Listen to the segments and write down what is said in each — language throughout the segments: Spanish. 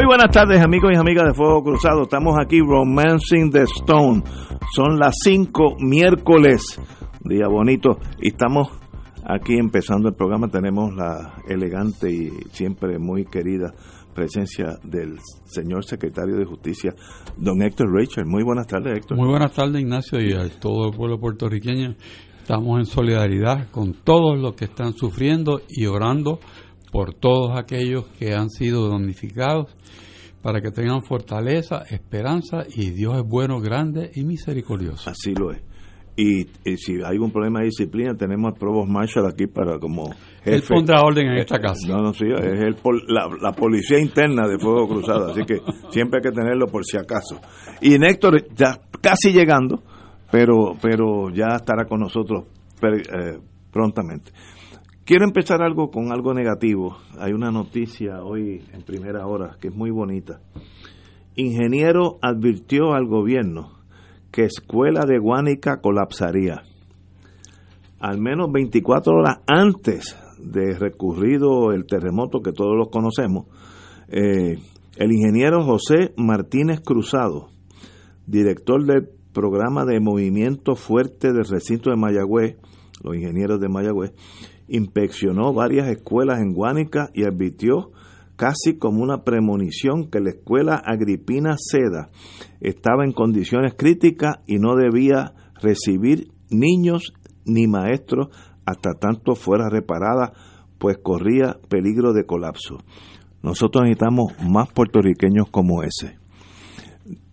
Muy buenas tardes amigos y amigas de Fuego Cruzado. Estamos aquí Romancing the Stone. Son las 5 miércoles, día bonito, y estamos aquí empezando el programa. Tenemos la elegante y siempre muy querida presencia del señor secretario de Justicia, don Héctor Rachel. Muy buenas tardes, Héctor. Muy buenas tardes, Ignacio, y a todo el pueblo puertorriqueño. Estamos en solidaridad con todos los que están sufriendo y orando por todos aquellos que han sido damnificados, para que tengan fortaleza, esperanza y Dios es bueno, grande y misericordioso. Así lo es. Y, si hay un problema de disciplina, tenemos al Provost Marshall aquí para como jefe. Él pondrá orden en esta casa. No, no, sí, es el, la, la, policía interna de Fuego Cruzado, así que siempre hay que tenerlo por si acaso. Y Néctor, ya casi llegando, pero, pero ya estará con nosotros eh, prontamente. Quiero empezar algo con algo negativo. Hay una noticia hoy en primera hora que es muy bonita. Ingeniero advirtió al gobierno que escuela de Guánica colapsaría. Al menos 24 horas antes de recurrido el terremoto que todos los conocemos, eh, el ingeniero José Martínez Cruzado, director del programa de movimiento fuerte del recinto de Mayagüez, los ingenieros de Mayagüez, inspeccionó varias escuelas en Guánica y advirtió casi como una premonición que la escuela Agripina Seda estaba en condiciones críticas y no debía recibir niños ni maestros hasta tanto fuera reparada, pues corría peligro de colapso. Nosotros necesitamos más puertorriqueños como ese.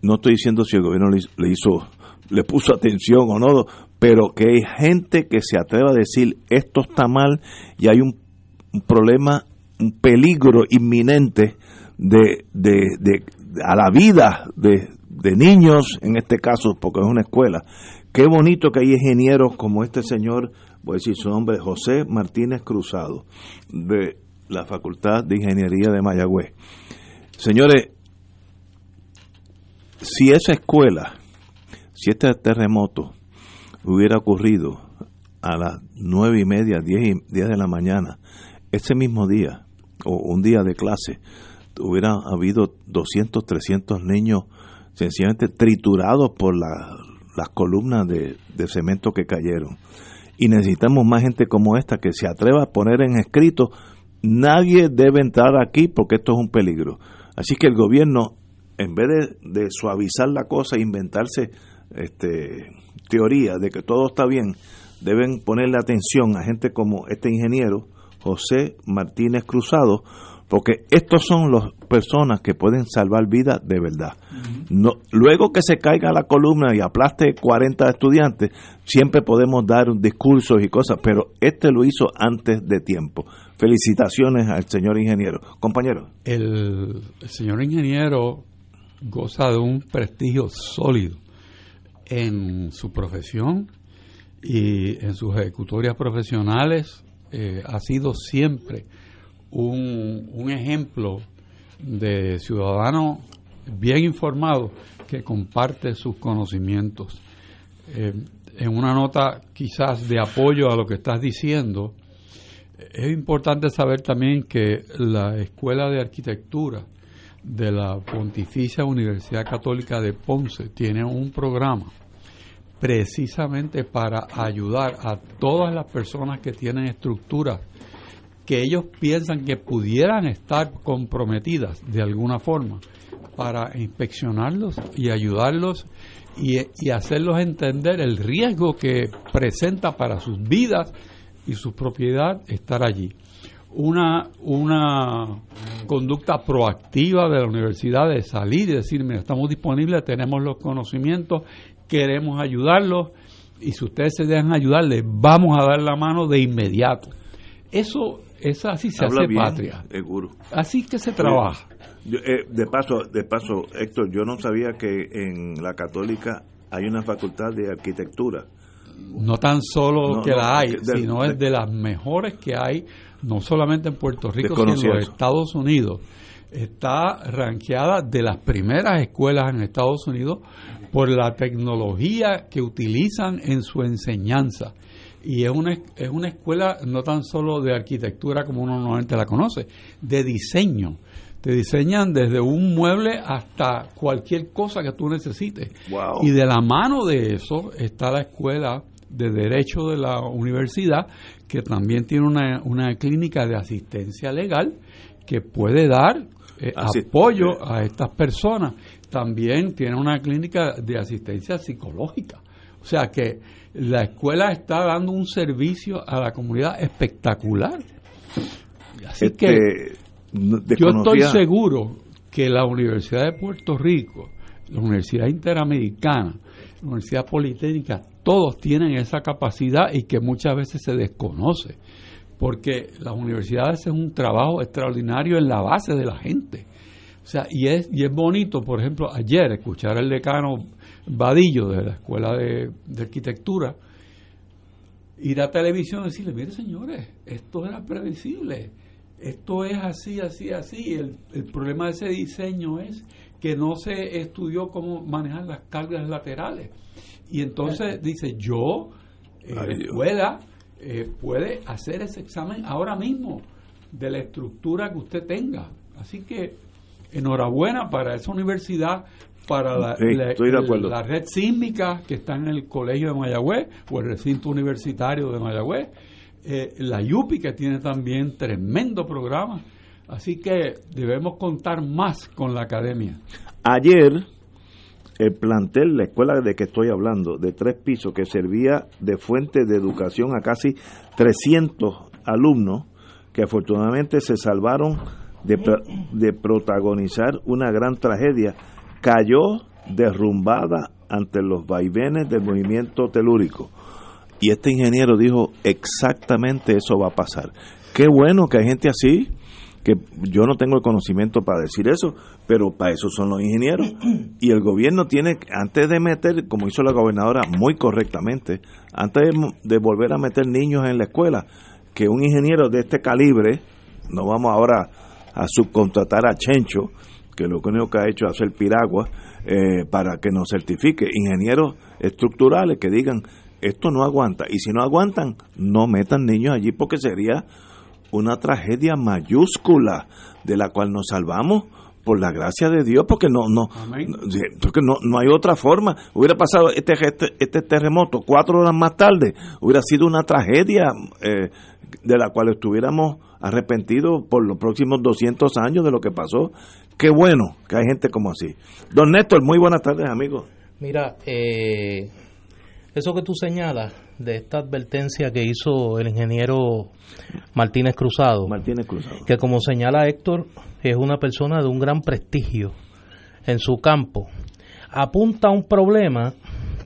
No estoy diciendo si el gobierno le hizo, le puso atención o no, pero que hay gente que se atreva a decir esto está mal y hay un, problema, un peligro inminente de, de, de, a la vida de, de niños, en este caso, porque es una escuela. Qué bonito que hay ingenieros como este señor, voy a decir su nombre, José Martínez Cruzado, de la Facultad de Ingeniería de Mayagüez. Señores, si esa escuela, si este terremoto hubiera ocurrido a las nueve y media, diez, y, diez de la mañana, ese mismo día, o un día de clase, hubiera habido 200, 300 niños sencillamente triturados por las columnas de, de, cemento que cayeron. Y necesitamos más gente como esta que se atreva a poner en escrito, nadie debe entrar aquí porque esto es un peligro. Así que el gobierno, en vez de, de suavizar la cosa e inventarse este, teoría de que todo está bien, deben ponerle atención a gente como este ingeniero, José Martínez Cruzado, porque estos son las personas que pueden salvar vidas de verdad. no, luego que se caiga la columna y aplaste 40 estudiantes, siempre podemos dar discursos y cosas, pero este lo hizo antes de tiempo. Felicitaciones al señor ingeniero. Compañero. El, el señor ingeniero goza de un prestigio sólido en su profesión y en sus ejecutorias profesionales eh, ha sido siempre un, un, ejemplo de ciudadano bien informado que comparte sus conocimientos. Eh, en una nota quizás de apoyo a lo que estás diciendo, es importante saber también que la Escuela de Arquitectura de la Pontificia Universidad Católica de Ponce tiene un programa precisamente para ayudar a todas las personas que tienen estructuras que ellos piensan que pudieran estar comprometidas de alguna forma para inspeccionarlos y ayudarlos y, y hacerlos entender el riesgo que presenta para sus vidas y su propiedad estar allí una, una conducta proactiva de la universidad de salir y decir, mira, estamos disponibles, tenemos los conocimientos, queremos ayudarlos y si ustedes se dejan ayudar, les vamos a dar la mano de inmediato. Eso esa así se hace patria. Seguro. Así que se trabaja. Eh, de paso, de paso, Héctor, yo no sabía que en la católica hay una facultad de arquitectura. No tan solo que la hay, sino es de las mejores que hay, no solamente en Puerto Rico, sino en los Estados Unidos. Está ranqueada de las primeras escuelas en Estados Unidos por la tecnología que utilizan en su enseñanza. Y es una, es una escuela no tan solo de arquitectura como uno normalmente la conoce, de diseño te diseñan desde un mueble hasta cualquier cosa que tú necesites. Y de la mano de eso está la escuela de Derecho de la universidad, que también tiene una, una clínica de asistencia legal que puede dar eh, apoyo a estas personas. También tiene una clínica de asistencia psicológica. O sea que la escuela está dando un servicio a la comunidad espectacular. Así que este, yo estoy seguro que la Universidad de Puerto Rico, la Universidad Interamericana, la Universidad Politécnica, todos tienen esa capacidad y que muchas veces se desconoce, porque las universidades hacen un trabajo extraordinario en la base de la gente. O sea, y es, y es bonito, por ejemplo, ayer escuchar al decano Vadillo de la Escuela de, Arquitectura, ir a televisión y decirle, mire señores, esto era previsible esto es así, así, así. El problema de ese diseño es que no se estudió cómo manejar las cargas laterales. Y entonces dice, yo, eh, pueda, eh, puede hacer ese examen ahora mismo de la estructura que usted tenga. Así que enhorabuena para esa universidad, para la, la, red sísmica que está en el colegio de Mayagüez o el recinto universitario de Mayagüez eh, la YUPI que tiene también tremendo programa. Así que debemos contar más con la academia. Ayer, el plantel, la escuela de que estoy hablando, de tres pisos, que servía de fuente de educación a casi 300 alumnos, que afortunadamente se salvaron de, de protagonizar una gran tragedia, cayó derrumbada ante los vaivenes del movimiento telúrico. Y este ingeniero dijo exactamente eso va a pasar. Qué bueno que hay gente así, que yo no tengo el conocimiento para decir eso, pero para eso son los ingenieros. Y el gobierno tiene, antes de meter, como hizo la gobernadora muy correctamente, antes de, volver a meter niños en la escuela, que un ingeniero de este calibre, no vamos ahora a subcontratar a Chencho, que lo único que ha hecho es hacer piragua, eh, para que nos certifique, ingenieros estructurales que digan esto no aguanta. Y si no aguantan, no metan niños allí porque sería una tragedia mayúscula de la cual nos salvamos por la gracia de Dios porque no no porque no, no hay otra forma. Hubiera pasado este, este, este terremoto cuatro horas más tarde hubiera sido una tragedia eh, de la cual estuviéramos arrepentidos por los próximos 200 años de lo que pasó. Qué bueno que hay gente como así. Don Néstor muy buenas tardes amigos mira eh, eso que tú señalas de esta advertencia que hizo el ingeniero Martínez Cruzado, Martínez Cruzado, que como señala Héctor, es una persona de un gran prestigio en su campo, apunta a un problema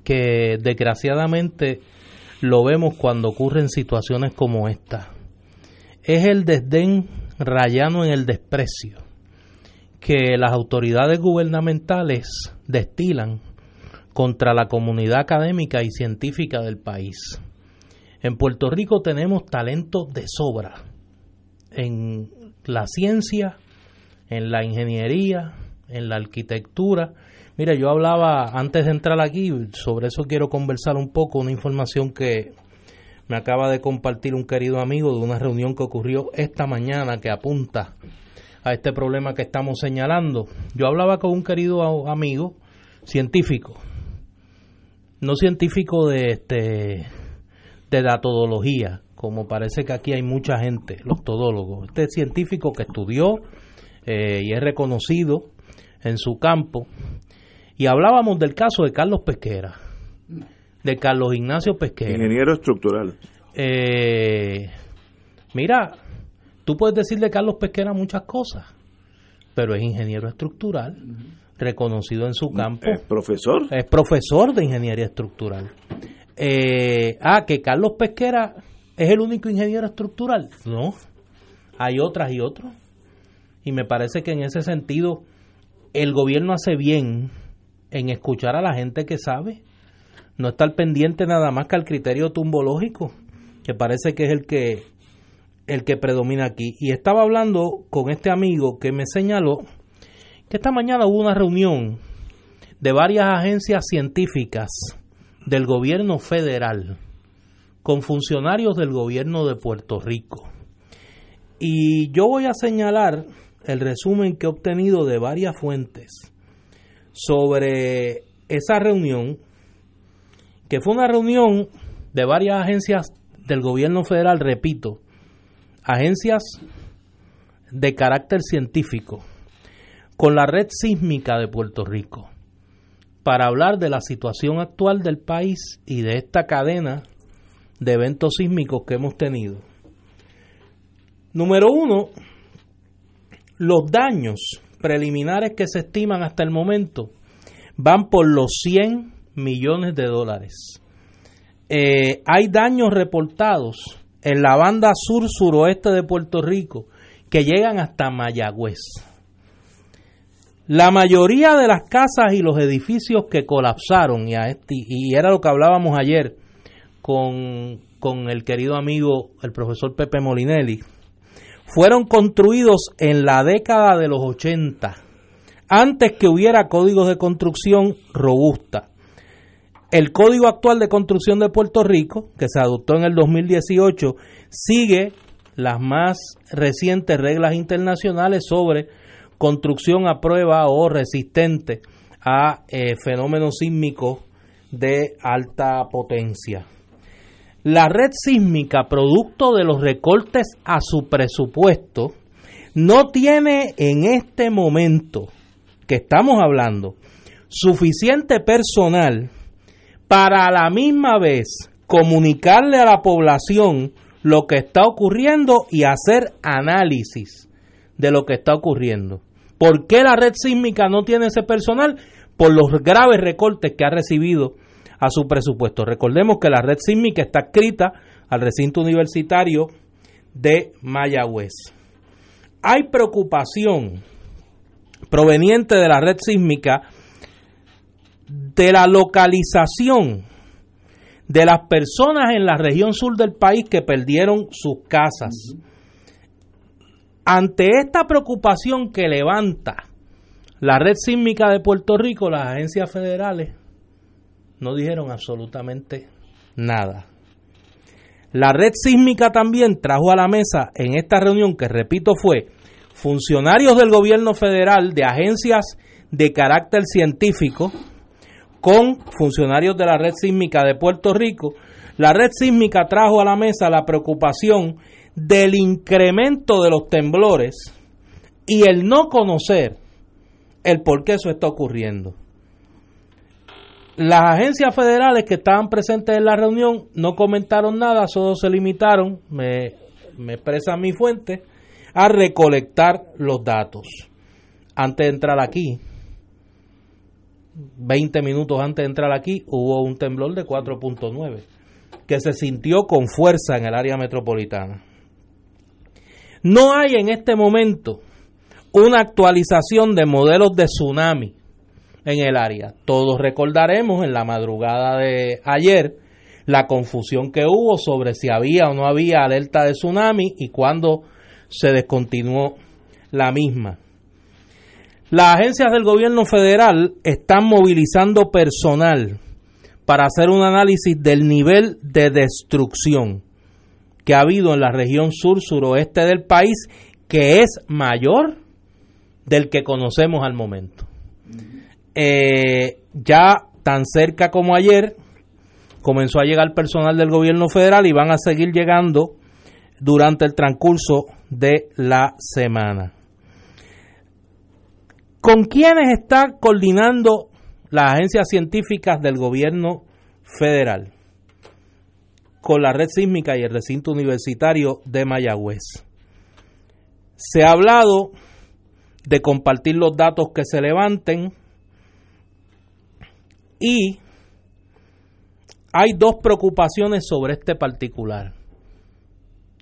que desgraciadamente lo vemos cuando ocurren situaciones como esta. Es el desdén rayano en el desprecio que las autoridades gubernamentales destilan contra la comunidad académica y científica del país. En Puerto Rico tenemos talento de sobra en la ciencia, en la ingeniería, en la arquitectura. Mira, yo hablaba antes de entrar aquí, sobre eso quiero conversar un poco, una información que me acaba de compartir un querido amigo de una reunión que ocurrió esta mañana que apunta a este problema que estamos señalando. Yo hablaba con un querido amigo científico no científico de este de datodología, como parece que aquí hay mucha gente, los todólogos. Este científico que estudió eh, y es reconocido en su campo. Y hablábamos del caso de Carlos Pesquera, de Carlos Ignacio Pesquera. Ingeniero estructural. Eh, mira, tú puedes decir de Carlos Pesquera muchas cosas, pero es ingeniero estructural reconocido en su campo. ¿Es profesor? Es profesor de ingeniería estructural. Eh, ah, que Carlos Pesquera es el único ingeniero estructural. No. hay otras y otros. Y me parece que en ese sentido el gobierno hace bien en escuchar a la gente que sabe, no estar pendiente nada más que al criterio tumbológico, que parece que es el que el que predomina aquí. Y estaba hablando con este amigo que me señaló que esta mañana hubo una reunión de varias agencias científicas del gobierno federal con funcionarios del gobierno de Puerto Rico. Y yo voy a señalar el resumen que he obtenido de varias fuentes sobre esa reunión, que fue una reunión de varias agencias del gobierno federal, repito, agencias de carácter científico, con la red sísmica de Puerto Rico, para hablar de la situación actual del país y de esta cadena de eventos sísmicos que hemos tenido. Número uno, los daños preliminares que se estiman hasta el momento van por los 100 millones de dólares. Eh, hay daños reportados en la banda sur-suroeste de Puerto Rico que llegan hasta Mayagüez. La mayoría de las casas y los edificios que colapsaron, y, este, y era lo que hablábamos ayer con, con el querido amigo, el profesor Pepe Molinelli, fueron construidos en la década de los 80, antes que hubiera códigos de construcción robusta. El Código Actual de Construcción de Puerto Rico, que se adoptó en el 2018, sigue las más recientes reglas internacionales sobre construcción a prueba o resistente a eh, fenómenos sísmicos de alta potencia. La red sísmica, producto de los recortes a su presupuesto, no tiene en este momento que estamos hablando suficiente personal para a la misma vez comunicarle a la población lo que está ocurriendo y hacer análisis de lo que está ocurriendo. ¿Por qué la red sísmica no tiene ese personal? Por los graves recortes que ha recibido a su presupuesto. Recordemos que la red sísmica está escrita al recinto universitario de Mayagüez. Hay preocupación proveniente de la red sísmica de la localización de las personas en la región sur del país que perdieron sus casas. Ante esta preocupación que levanta la red sísmica de Puerto Rico, las agencias federales no dijeron absolutamente nada. La red sísmica también trajo a la mesa en esta reunión, que repito fue funcionarios del gobierno federal, de agencias de carácter científico, con funcionarios de la red sísmica de Puerto Rico. La red sísmica trajo a la mesa la preocupación del incremento de los temblores y el no conocer el por qué eso está ocurriendo. Las agencias federales que estaban presentes en la reunión no comentaron nada, solo se limitaron, me, me expresa mi fuente, a recolectar los datos. Antes de entrar aquí, 20 minutos antes de entrar aquí, hubo un temblor de 4.9 que se sintió con fuerza en el área metropolitana. No hay en este momento una actualización de modelos de tsunami en el área. Todos recordaremos en la madrugada de ayer la confusión que hubo sobre si había o no había alerta de tsunami y cuándo se descontinuó la misma. Las agencias del gobierno federal están movilizando personal para hacer un análisis del nivel de destrucción que ha habido en la región sur-suroeste del país, que es mayor del que conocemos al momento. Eh, ya tan cerca como ayer comenzó a llegar personal del gobierno federal y van a seguir llegando durante el transcurso de la semana. ¿Con quiénes está coordinando las agencias científicas del gobierno federal? Con la red sísmica y el recinto universitario de Mayagüez. Se ha hablado de compartir los datos que se levanten, y hay dos preocupaciones sobre este particular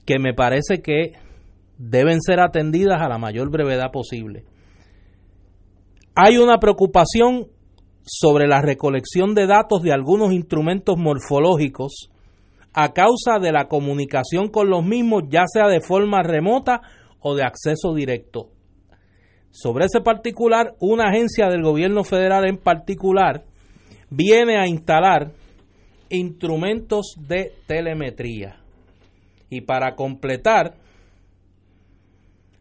que me parece que deben ser atendidas a la mayor brevedad posible. Hay una preocupación sobre la recolección de datos de algunos instrumentos morfológicos a causa de la comunicación con los mismos, ya sea de forma remota o de acceso directo. Sobre ese particular, una agencia del gobierno federal en particular viene a instalar instrumentos de telemetría. Y para completar,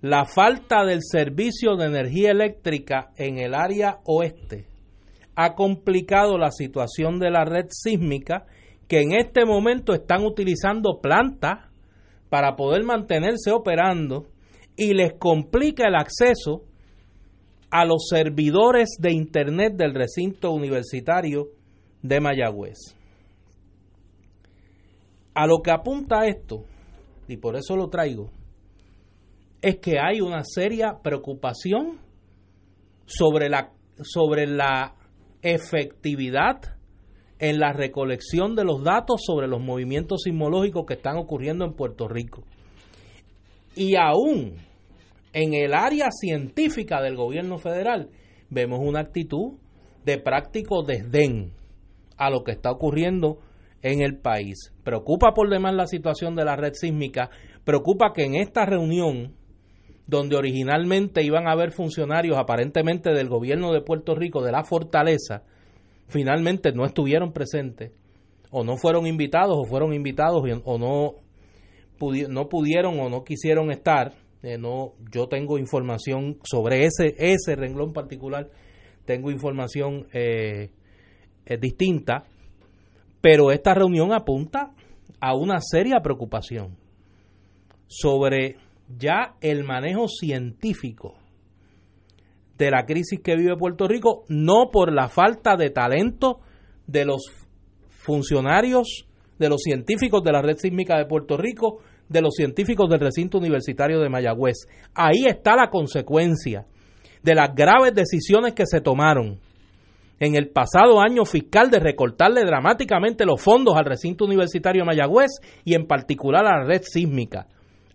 la falta del servicio de energía eléctrica en el área oeste ha complicado la situación de la red sísmica que en este momento están utilizando plantas para poder mantenerse operando y les complica el acceso a los servidores de Internet del recinto universitario de Mayagüez. A lo que apunta esto, y por eso lo traigo, es que hay una seria preocupación sobre la, sobre la efectividad en la recolección de los datos sobre los movimientos sismológicos que están ocurriendo en Puerto Rico. Y aún en el área científica del gobierno federal vemos una actitud de práctico desdén a lo que está ocurriendo en el país. Preocupa por demás la situación de la red sísmica, preocupa que en esta reunión, donde originalmente iban a haber funcionarios aparentemente del gobierno de Puerto Rico, de la fortaleza, finalmente no estuvieron presentes, o no fueron invitados, o fueron invitados, o no, no pudieron o no quisieron estar. Eh, no, yo tengo información sobre ese, ese renglón particular, tengo información eh, distinta, pero esta reunión apunta a una seria preocupación sobre ya el manejo científico de la crisis que vive Puerto Rico, no por la falta de talento de los funcionarios, de los científicos de la red sísmica de Puerto Rico, de los científicos del recinto universitario de Mayagüez. Ahí está la consecuencia de las graves decisiones que se tomaron en el pasado año fiscal de recortarle dramáticamente los fondos al recinto universitario de Mayagüez y en particular a la red sísmica.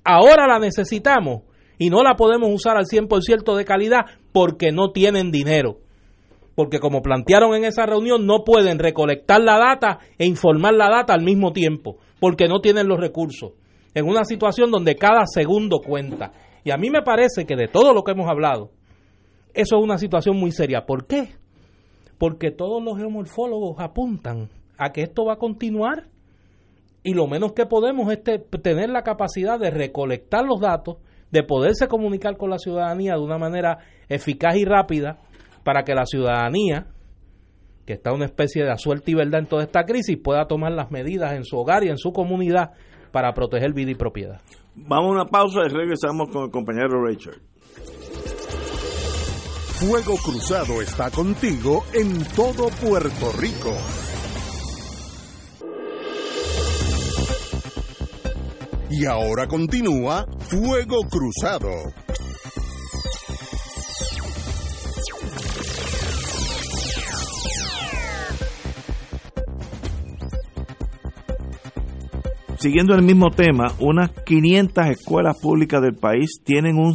Ahora la necesitamos y no la podemos usar al 100% de calidad porque no tienen dinero. Porque como plantearon en esa reunión, no pueden recolectar la data e informar la data al mismo tiempo, porque no tienen los recursos. En una situación donde cada segundo cuenta. Y a mí me parece que de todo lo que hemos hablado, eso es una situación muy seria. ¿Por qué? Porque todos los geomorfólogos apuntan a que esto va a continuar y lo menos que podemos es tener la capacidad de recolectar los datos de poderse comunicar con la ciudadanía de una manera eficaz y rápida para que la ciudadanía, que está una especie de suerte y verdad en toda esta crisis, pueda tomar las medidas en su hogar y en su comunidad para proteger vida y propiedad. Vamos a una pausa y regresamos con el compañero Richard. Fuego Cruzado está contigo en todo Puerto Rico. Y ahora continúa Fuego Cruzado. Siguiendo el mismo tema, unas 500 escuelas públicas del país tienen un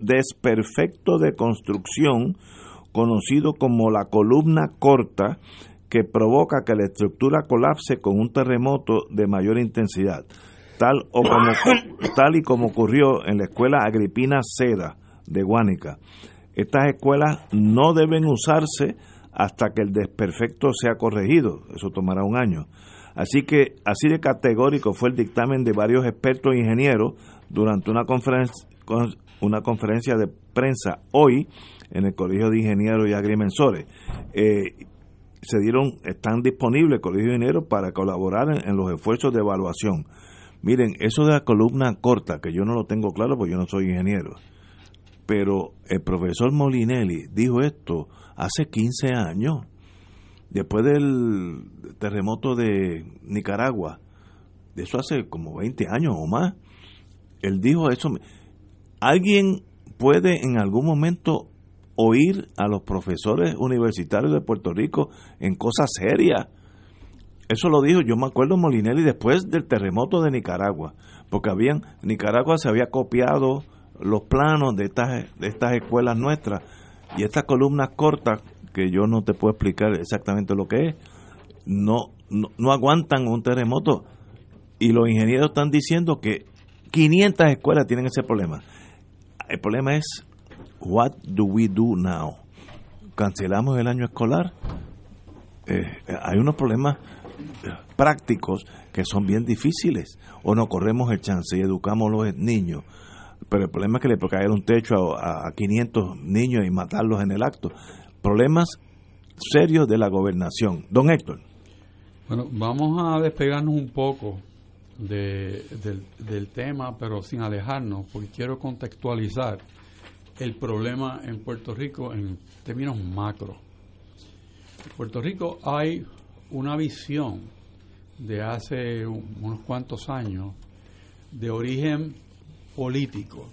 desperfecto de construcción conocido como la columna corta que provoca que la estructura colapse con un terremoto de mayor intensidad tal, o como, tal y como ocurrió en la escuela Agripina Seda de Guánica. Estas escuelas no deben usarse hasta que el desperfecto sea corregido, eso tomará un año. Así que así de categórico fue el dictamen de varios expertos e ingenieros durante una conferencia, de prensa hoy en el Colegio de Ingenieros y Agrimensores. Eh, se dieron, están disponibles el Colegio de Ingenieros para colaborar en los esfuerzos de evaluación. Miren, eso de la columna corta, que yo no lo tengo claro porque yo no soy ingeniero, pero el profesor Molinelli dijo esto hace 15 años, después del terremoto de Nicaragua, de eso hace como 20 años o más, él dijo eso. ¿Alguien puede en algún momento oír a los profesores universitarios de Puerto Rico en cosas serias? Eso lo dijo, yo me acuerdo Molinelli después del terremoto de Nicaragua, porque habían Nicaragua se había copiado los planos de estas de estas escuelas nuestras y estas columnas cortas que yo no te puedo explicar exactamente lo que es, no no, no aguantan un terremoto y los ingenieros están diciendo que 500 escuelas tienen ese problema. El problema es what do we do now? Cancelamos el año escolar. Eh, hay unos problemas prácticos que son bien difíciles. O no corremos el chance y educamos a los niños. Pero el problema es que le puede caer un techo a, a 500 niños y matarlos en el acto. Problemas serios de la gobernación. Don Héctor. Bueno vamos a despegarnos un poco de, del, del tema pero sin alejarnos porque quiero contextualizar el problema en Puerto Rico en términos macro. En Puerto Rico hay una visión de hace unos cuantos años de origen político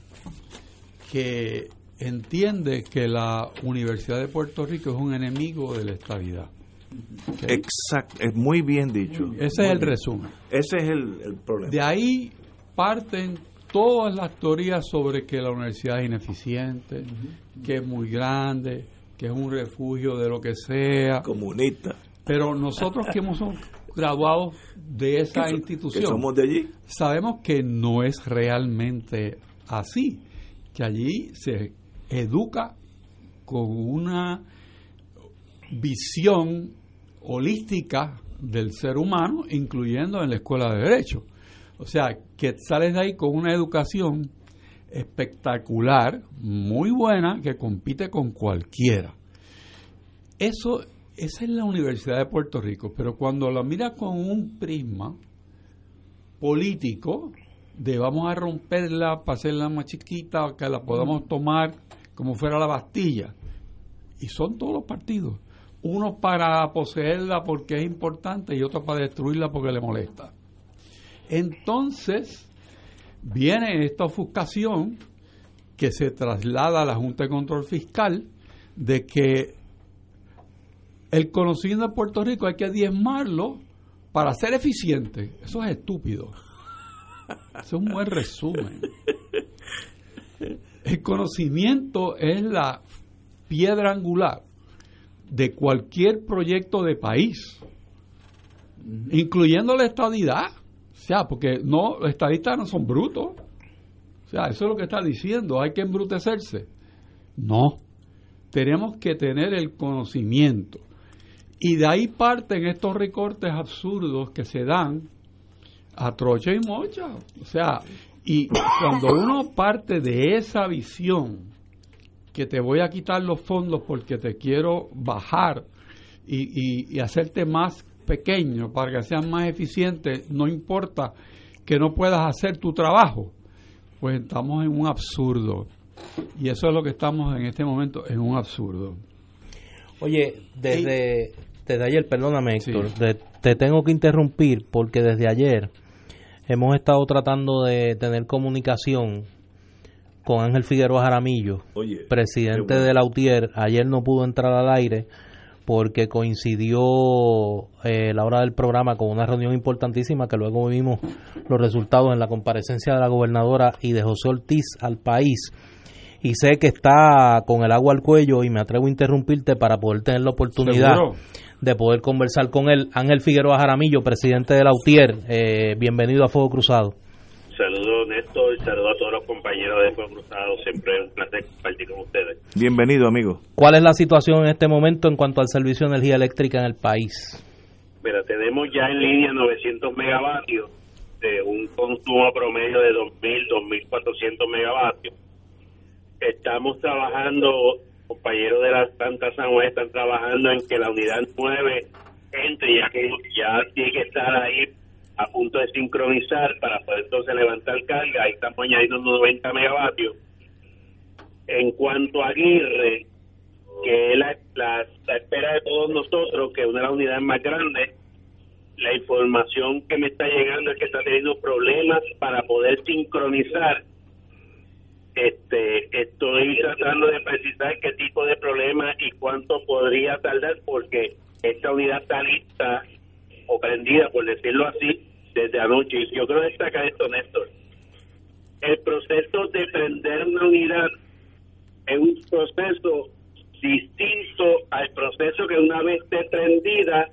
que entiende que la Universidad de Puerto Rico es un enemigo de la estabilidad. Exacto, es muy bien dicho. Ese es el resumen. Ese es el, el, problema. De ahí parten todas las teorías sobre que la universidad es ineficiente, uh -huh. que es muy grande, que es un refugio de lo que sea. Comunista. Pero nosotros que hemos graduados de esa institución, que somos de allí, sabemos que no es realmente así, que allí se educa con una visión holística del ser humano, incluyendo en la escuela de derecho. O sea, que sales de ahí con una educación espectacular, muy buena, que compite con cualquiera. Eso esa es la Universidad de Puerto Rico, pero cuando la mira con un prisma político, de vamos a romperla para hacerla más chiquita, que la podamos tomar como fuera la Bastilla, y son todos los partidos, uno para poseerla porque es importante y otro para destruirla porque le molesta. Entonces, viene esta ofuscación que se traslada a la Junta de Control Fiscal de que el conocimiento de Puerto Rico hay que diezmarlo para ser eficiente. Eso es estúpido. Es un buen resumen. El conocimiento es la piedra angular de cualquier proyecto de país, incluyendo la estadidad. O sea, porque no, los estadistas no son brutos. O sea, eso es lo que está diciendo, hay que embrutecerse. No, tenemos que tener el conocimiento. Y de ahí parten estos recortes absurdos que se dan a trocha y mocha. O sea, y cuando uno parte de esa visión, que te voy a quitar los fondos porque te quiero bajar y, y, y hacerte más pequeño para que seas más eficiente, no importa que no puedas hacer tu trabajo, pues estamos en un absurdo. Y eso es lo que estamos en este momento, en un absurdo. Oye, desde, desde ayer, perdóname Héctor, sí. de, te tengo que interrumpir porque desde ayer hemos estado tratando de tener comunicación con Ángel Figueroa Jaramillo, Oye, presidente bueno. de la UTIER. Ayer no pudo entrar al aire porque coincidió eh, la hora del programa con una reunión importantísima que luego vimos los resultados en la comparecencia de la gobernadora y de José Ortiz al país. Y sé que está con el agua al cuello y me atrevo a interrumpirte para poder tener la oportunidad ¿Seguro? de poder conversar con él. Ángel Figueroa Jaramillo, presidente de la UTIER, eh, bienvenido a Fuego Cruzado. Saludos Néstor, saludos a todos los compañeros de Fuego Cruzado, siempre es un placer compartir con ustedes. Bienvenido, amigo. ¿Cuál es la situación en este momento en cuanto al servicio de energía eléctrica en el país? Mira, tenemos ya en línea 900 megavatios de un consumo promedio de 2.000, 2.400 megavatios. Estamos trabajando, compañeros de la Santa San Juan están trabajando en que la unidad 9 entre, ya que ya tiene que estar ahí a punto de sincronizar para poder entonces levantar carga. Ahí estamos añadiendo unos 90 megavatios. En cuanto a Aguirre, que es la, la, la espera de todos nosotros, que una de las unidades más grandes, la información que me está llegando es que está teniendo problemas para poder sincronizar. Este, estoy tratando de precisar qué tipo de problema y cuánto podría tardar, porque esta unidad está lista o prendida, por decirlo así, desde anoche. Y yo creo destacar esto, Néstor. El proceso de prender una unidad es un proceso distinto al proceso que una vez esté prendida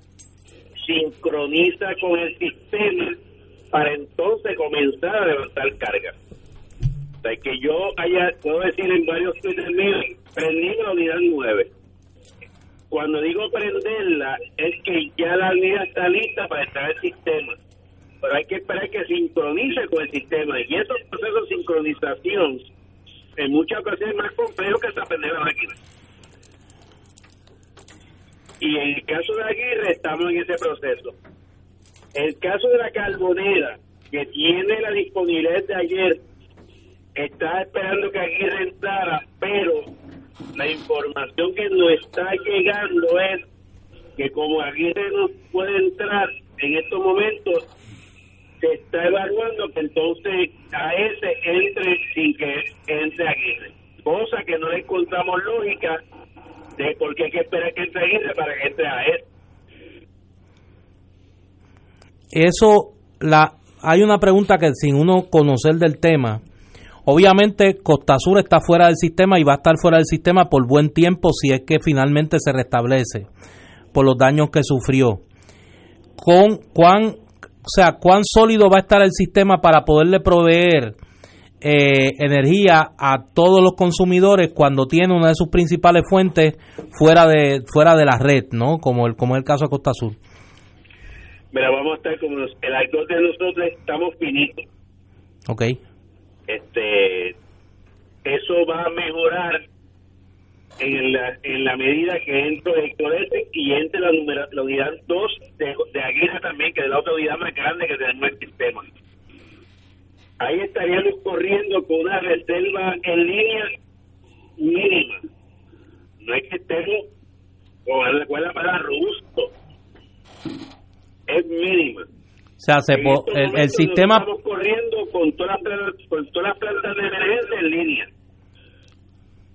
sincroniza con el sistema para entonces comenzar a levantar carga. Sea, que yo haya, puedo decir en varios Twitter míos, prendí la unidad 9. Cuando digo prenderla, es que ya la unidad está lista para entrar al sistema. Pero hay que esperar que sincronice con el sistema. Y esos procesos de sincronización, en muchas ocasiones, es más complejo que hasta prender la máquina. Y en el caso de Aguirre, estamos en ese proceso. El caso de la carbonera, que tiene la disponibilidad de ayer, está esperando que Aguirre entrara, pero la información que nos está llegando es que como Aguirre no puede entrar en estos momentos, se está evaluando que entonces a ese entre sin que entre Aguirre. Cosa que no le encontramos lógica de por qué hay que esperar que entre Aguirre para que entre a él. Eso, la, hay una pregunta que sin uno conocer del tema, obviamente Costa Sur está fuera del sistema y va a estar fuera del sistema por buen tiempo si es que finalmente se restablece por los daños que sufrió. Con cuán, o sea, cuán sólido va a estar el sistema para poderle proveer eh, energía a todos los consumidores cuando tiene una de sus principales fuentes fuera de fuera de la red, ¿no? Como el como el caso de Costa Sur. Mira, vamos a estar como los, el alcohol de nosotros estamos finitos. Ok. Este, eso va a mejorar en la, en la medida que entre el colete y entre la, numera, la unidad 2 de, de Aguirre también, que es la otra unidad más grande que tenemos en el sistema ahí estaríamos corriendo con una reserva en línea mínima. No es que estemos con la escuela para robusto, es mínima. O sea, se po el, el, sistema... Estamos corriendo con todas las, con todas las plantas de emergencia en línea.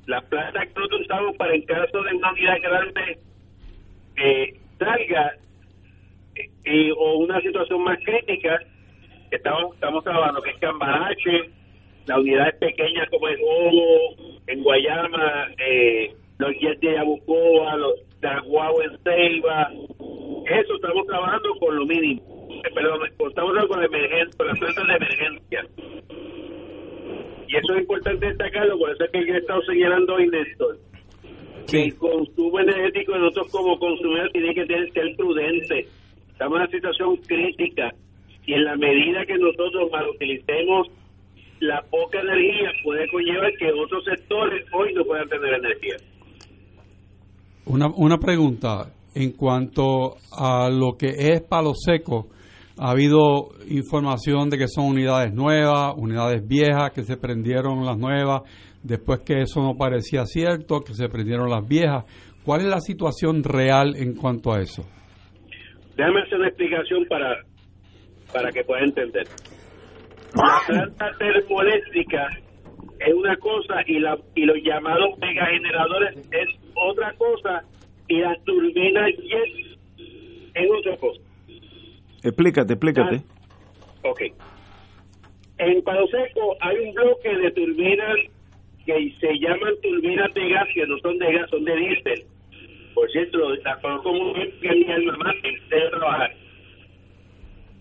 Las plantas que nosotros usamos para en caso de una unidad grande eh, salga eh, o una situación más crítica, estamos, estamos trabajando, que es Cambarache, la unidad es pequeña como en Ojo, en Guayama, eh, los Jets de Yabucoa, los Aguao en Ceiba, eso estamos trabajando con lo mínimo, eh, perdón, estamos trabajando con, emergencia, con las plantas de emergencia. Y eso es importante destacarlo, por eso es que he estado señalando hoy, Néstor, que el consumo energético de nosotros como consumidores tiene que ser prudente. Estamos en una situación crítica y en la medida que nosotros mal utilicemos la poca energía puede conllevar que otros sectores hoy no puedan tener energía. Una, una pregunta en cuanto a lo que es palo seco. Ha habido información de que son unidades nuevas, unidades viejas, que se prendieron las nuevas, después que eso no parecía cierto, que se prendieron las viejas. ¿Cuál es la situación real en cuanto a eso? Déjame hacer una explicación para para que pueda entender. La planta termoeléctrica es una cosa y, la, y los llamados megageneradores es otra cosa y las turbinas jet es otra cosa. Explícate, explícate. Ah, ok. En Palo Seco hay un bloque de turbinas que se llaman turbinas de gas, que no son de gas, son de diésel. Por cierto, la conozco muy bien, que mi alma más de trabajar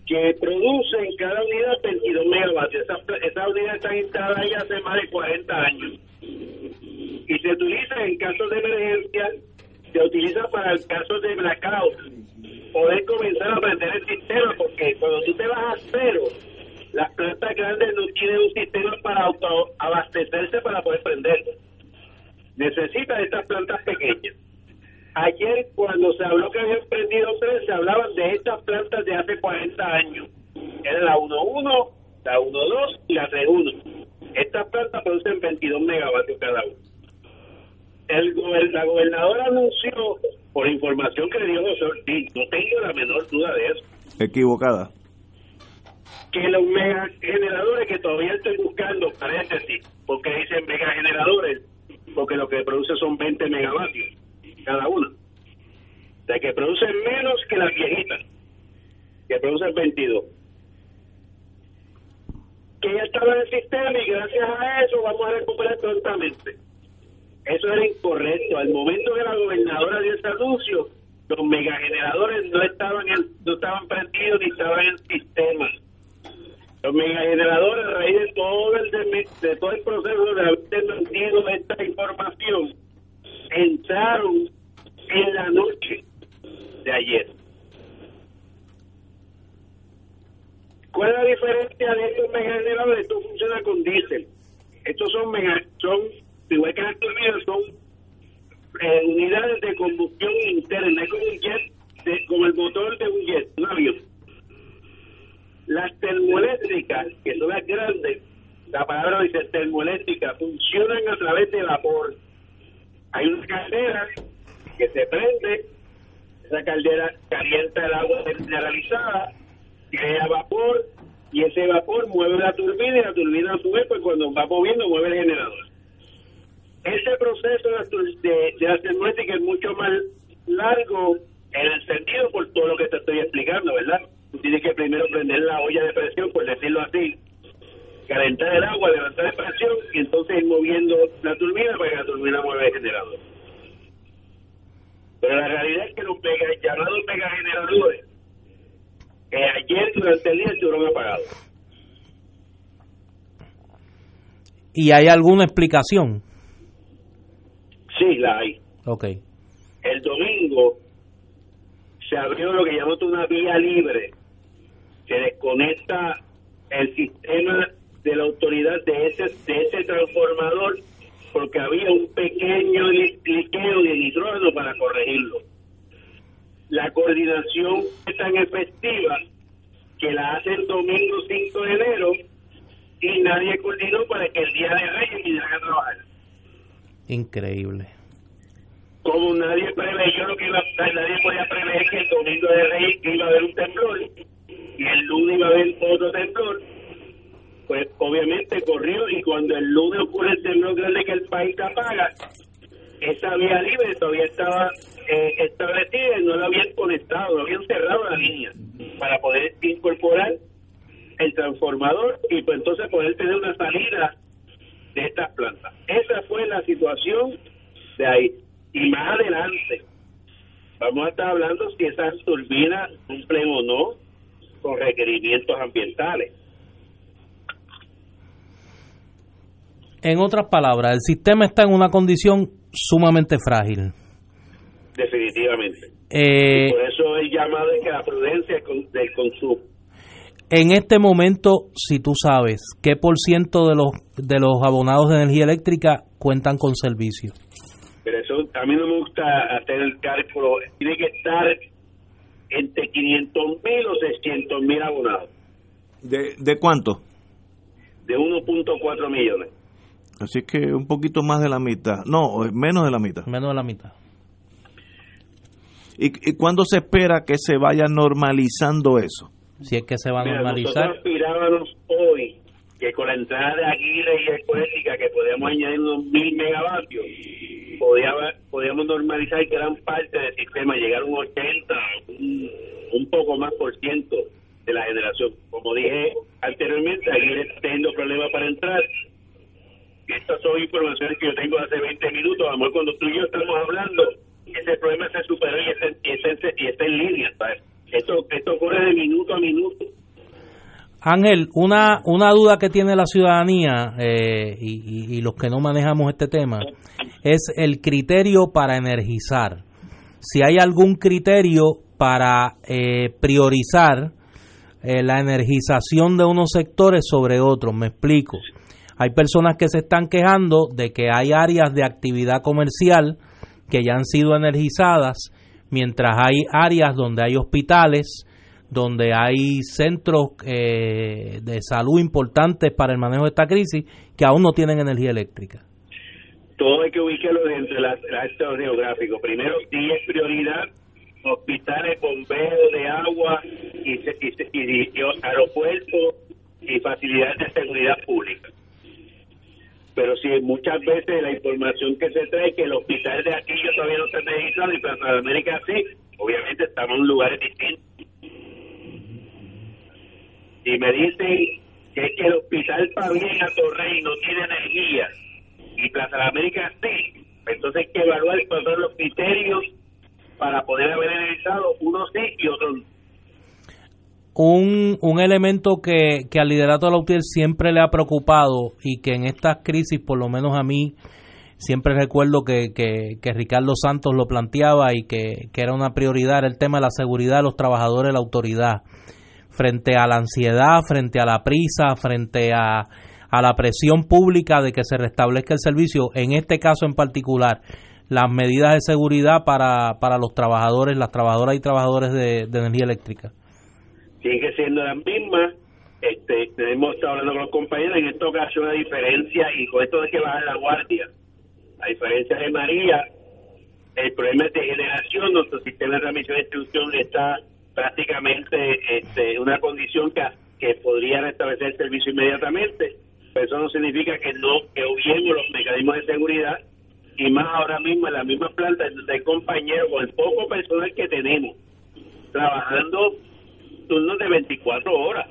que producen cada unidad 22 megavatios. Esas esa unidades están instaladas ya hace más de 40 años. Y se utiliza en casos de emergencia, se utiliza para el caso de blackout. Poder comenzar a prender el sistema, porque cuando tú te vas a cero, las plantas grandes no tienen un sistema para abastecerse para poder prender. Necesitan estas plantas pequeñas. Ayer, cuando se habló que habían prendido tres, se hablaban de estas plantas de hace 40 años. Era la 1.1, la 1.2 y la 3.1. Estas plantas producen 22 megavatios cada una. El, la gobernadora anunció, por información que le dio José Ortiz, no tengo la menor duda de eso. Equivocada. Que los megageneradores que todavía estoy buscando, paréntesis, porque dicen megageneradores, porque lo que produce son 20 megavatios cada una. De que producen menos que las viejitas. que produce 22. Que ya estaba en el sistema y gracias a eso vamos a recuperar totalmente. Eso era incorrecto. Al momento que la gobernadora dio ese anuncio, los megageneradores no estaban en, no estaban prendidos ni estaban en el sistema. Los megageneradores, a raíz de todo el, de, todo el proceso de haber desmentido esta información, entraron en la noche de ayer. ¿Cuál es la diferencia de estos megageneradores? Esto funciona con diésel. Estos son mega, son, igual que las turbinas, son eh, unidades de combustión interna, es como un jet, como el motor de un jet, un avión. Las termoeléctricas, que son las grandes, la palabra dice termoeléctrica, funcionan a través de vapor. Hay una caldera que se prende, esa caldera calienta el agua mineralizada, crea vapor y ese vapor mueve la turbina y la turbina a su vez, pues cuando va moviendo, mueve el generador. Ese proceso de, de, la termoeléctrica es mucho más largo en el sentido por todo lo que te estoy explicando, ¿verdad? Tienes que primero prender la olla de presión, por decirlo así, calentar el agua, levantar la presión y entonces ir moviendo la turbina para que la turbina mueva el generador. Pero la realidad es que los mega, llamados megageneradores, que ayer durante el día estuvieron apagados. ¿Y hay alguna explicación? Sí, la hay. Ok. El domingo se abrió lo que llamamos una vía libre que desconecta el sistema de la autoridad de ese, de ese transformador porque había un pequeño liqueo de nitrógeno para corregirlo. La coordinación es tan efectiva que la hace el domingo 5 de enero y nadie coordinó para que el día de Reyes viniera a trabajar. Increíble. Como nadie preveyó lo que iba a nadie podía prever que el domingo de Reyes iba a haber un temblor y el lunes iba a haber otro temblor pues obviamente corrió y cuando el lunes ocurre el temblor grande que el país apaga, esa vía libre todavía estaba eh, establecida y no la habían conectado, no habían cerrado la línea para poder incorporar el transformador y pues entonces poder tener una salida de estas plantas. Esa fue la situación de ahí. Y más adelante vamos a estar hablando si esas turbinas cumplen o no con requerimientos ambientales. En otras palabras, el sistema está en una condición sumamente frágil. Definitivamente. Eh, por eso el llamado es que la prudencia del consumo. En este momento, si tú sabes qué por ciento de los de los abonados de energía eléctrica cuentan con servicio. Pero eso a mí no me gusta hacer el cálculo. Tiene que estar entre 500 mil o 600 mil abonados. ¿De, ¿De cuánto? De 1.4 millones. Así que un poquito más de la mitad. No, menos de la mitad. Menos de la mitad. ¿Y, y cuándo se espera que se vaya normalizando eso? Si es que se va a normalizar. Nosotros aspirábamos hoy que con la entrada de Aguirre y Ecoética que podíamos añadir unos mil megavatios, podíamos, normalizar gran parte del sistema, llegar a un 80, un, un poco más por ciento de la generación. Como dije anteriormente, Aguirre está teniendo problemas para entrar estas son informaciones que yo tengo hace 20 minutos, amor, cuando tú y yo estamos hablando, ese problema se superó y está, y está, en línea, Esto, esto ocurre de minuto a minuto. Ángel, una, una duda que tiene la ciudadanía eh, y, los que no manejamos este tema es el criterio para energizar. Si hay algún criterio para eh, priorizar eh, la energización de unos sectores sobre otros, me explico. Hay personas que se están quejando de que hay áreas de actividad comercial que ya han sido energizadas, mientras hay áreas donde hay hospitales, donde hay centros eh, de salud importantes para el manejo de esta crisis que aún no tienen energía eléctrica. Todo hay que ubicarlo dentro de las geográfico. Primero, sí es prioridad hospitales, bomberos de agua y, y, y aeropuertos y facilidades de seguridad pública pero si muchas veces la información que se trae que el hospital de aquí yo todavía no está registrado y Plaza América sí, obviamente estamos en lugares distintos. y me dicen que es que el hospital Pavía Torrey no tiene energía y Plaza América sí, entonces hay que evaluar cuáles son los criterios para poder haber analizado unos sí y otros no. Un, un elemento que, que al liderato de la UTIER siempre le ha preocupado y que en estas crisis, por lo menos a mí, siempre recuerdo que, que, que Ricardo Santos lo planteaba y que, que, era una prioridad, era el tema de la seguridad de los trabajadores de la autoridad, frente a la ansiedad, frente a la prisa, frente a, a la presión pública de que se restablezca el servicio, en este caso en particular, las medidas de seguridad para, para los trabajadores, las trabajadoras y trabajadores de, de energía eléctrica. Sigue siendo las mismas. Este, hemos estado hablando con los compañeros, en esta ocasión la diferencia, y con esto de que bajar la guardia, a diferencia de María, el problema es de generación, nuestro sistema de transmisión de distribución está prácticamente este, una condición que, que podría restablecer el servicio inmediatamente, pero eso no significa que no que los mecanismos de seguridad y más ahora mismo en la misma planta de compañeros con el poco personal que tenemos trabajando turnos de 24 horas.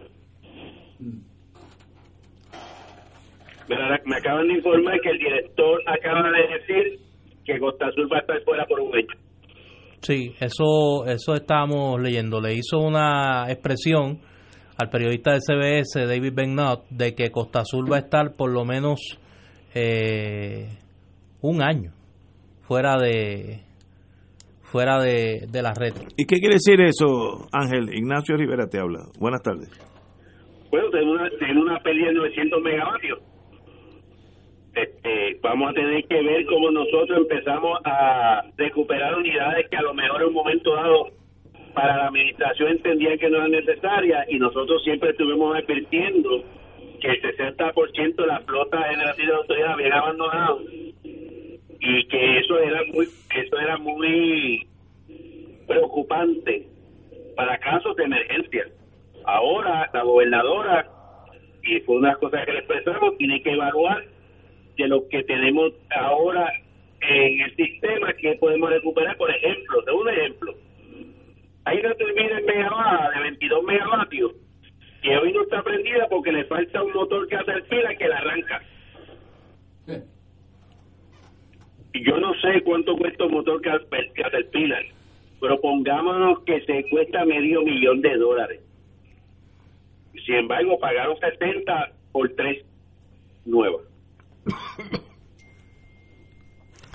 Me, acaban de informar que el director acaba de decir que Costa Azul va a estar fuera por un año. Sí, eso, eso estábamos leyendo. Le hizo una expresión al periodista de CBS, David Bennett, de que Costa Azul va a estar por lo menos eh, un año fuera de fuera de, de la red. ¿Y qué quiere decir eso, Ángel? Ignacio Rivera te habla. Buenas tardes. Bueno, tenemos una, tenemos una pérdida de 900 megavatios. Este, vamos a tener que ver cómo nosotros empezamos a recuperar unidades que a lo mejor en un momento dado para la administración entendía que no eran necesarias y nosotros siempre estuvimos advirtiendo que el 60% de la flota generativa de la autoridad habían abandonado y que eso era muy eso era muy preocupante para casos de emergencia. Ahora la gobernadora y fue una cosa que le expresamos tiene que evaluar de lo que tenemos ahora en el sistema que podemos recuperar, por ejemplo, de un ejemplo, hay una turbina en megavatios de 22 megavatios que hoy no está prendida porque le falta un motor que hace el fila que la arranca. Y yo no sé cuánto cuesta un motor fila, pero pongámonos que se cuesta medio millón de dólares. Sin embargo, pagaron 70 por tres nuevas.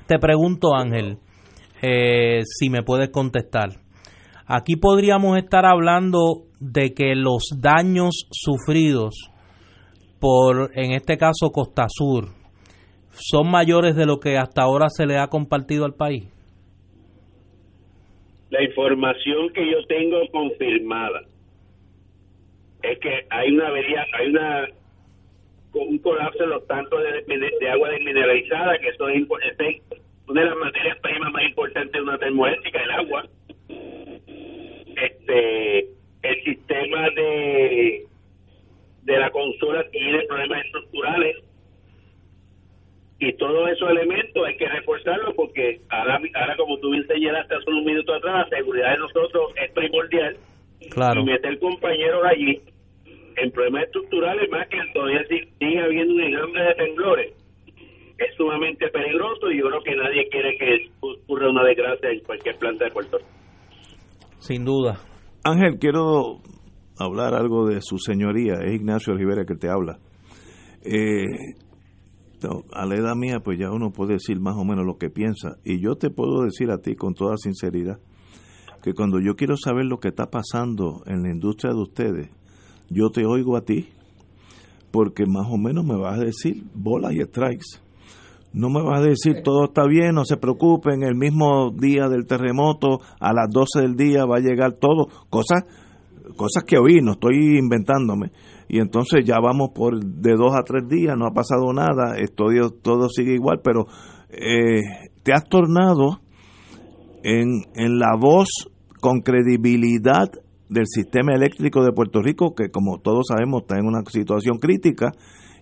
Te pregunto, Ángel, eh, si me puedes contestar. Aquí podríamos estar hablando de que los daños sufridos por, en este caso, Costa Sur, son mayores de lo que hasta ahora se le ha compartido al país. La información que yo tengo confirmada es que hay una avería, hay una un colapso en los tantos de, agua desmineralizada, que eso es, una de las materias primas más importantes de una termoeléctrica, el agua. Este, el sistema de de la consola tiene problemas estructurales y todos esos elementos hay que reforzarlos porque ahora, ahora como tú bien señalaste hace un minuto atrás, la seguridad de nosotros es primordial claro. y meter compañeros allí en problemas estructurales más que todavía sigue habiendo un enjambre de temblores es sumamente peligroso y yo creo que nadie quiere que ocurra una desgracia en cualquier planta de Puerto Rico. Sin duda. Ángel, quiero hablar algo de su señoría, es Ignacio Rivera que te habla. Eh, a la edad mía, pues ya uno puede decir más o menos lo que piensa. Y yo te puedo decir a ti con toda sinceridad que cuando yo quiero saber lo que está pasando en la industria de ustedes, yo te oigo a ti, porque más o menos me vas a decir bolas y strikes. No me vas a decir todo está bien, no se preocupen, el mismo día del terremoto, a las 12 del día va a llegar todo, cosas cosas que oí, no estoy inventándome. Y entonces ya vamos por de dos a tres días, no ha pasado nada, estoy, todo sigue igual, pero eh, te has tornado en, en la voz con credibilidad del sistema eléctrico de Puerto Rico, que como todos sabemos está en una situación crítica,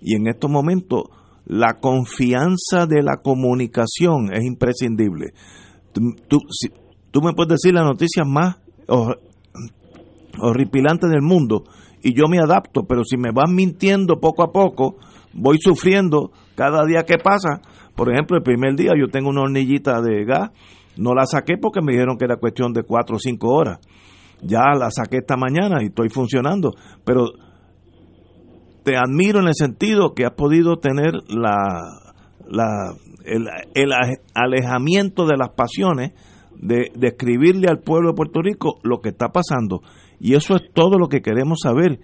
y en estos momentos la confianza de la comunicación es imprescindible. Tú, tú me puedes decir las noticias más horripilantes del mundo, y yo me adapto, pero si me van mintiendo poco a poco, voy sufriendo cada día que pasa. Por ejemplo, el primer día yo tengo una hornillita de gas, no la saqué porque me dijeron que era cuestión de cuatro o cinco horas. Ya la saqué esta mañana y estoy funcionando, pero te admiro en el sentido que has podido tener la, la el, alejamiento de las pasiones de, de escribirle al pueblo de Puerto Rico lo que está pasando. Y eso es todo lo que queremos saber,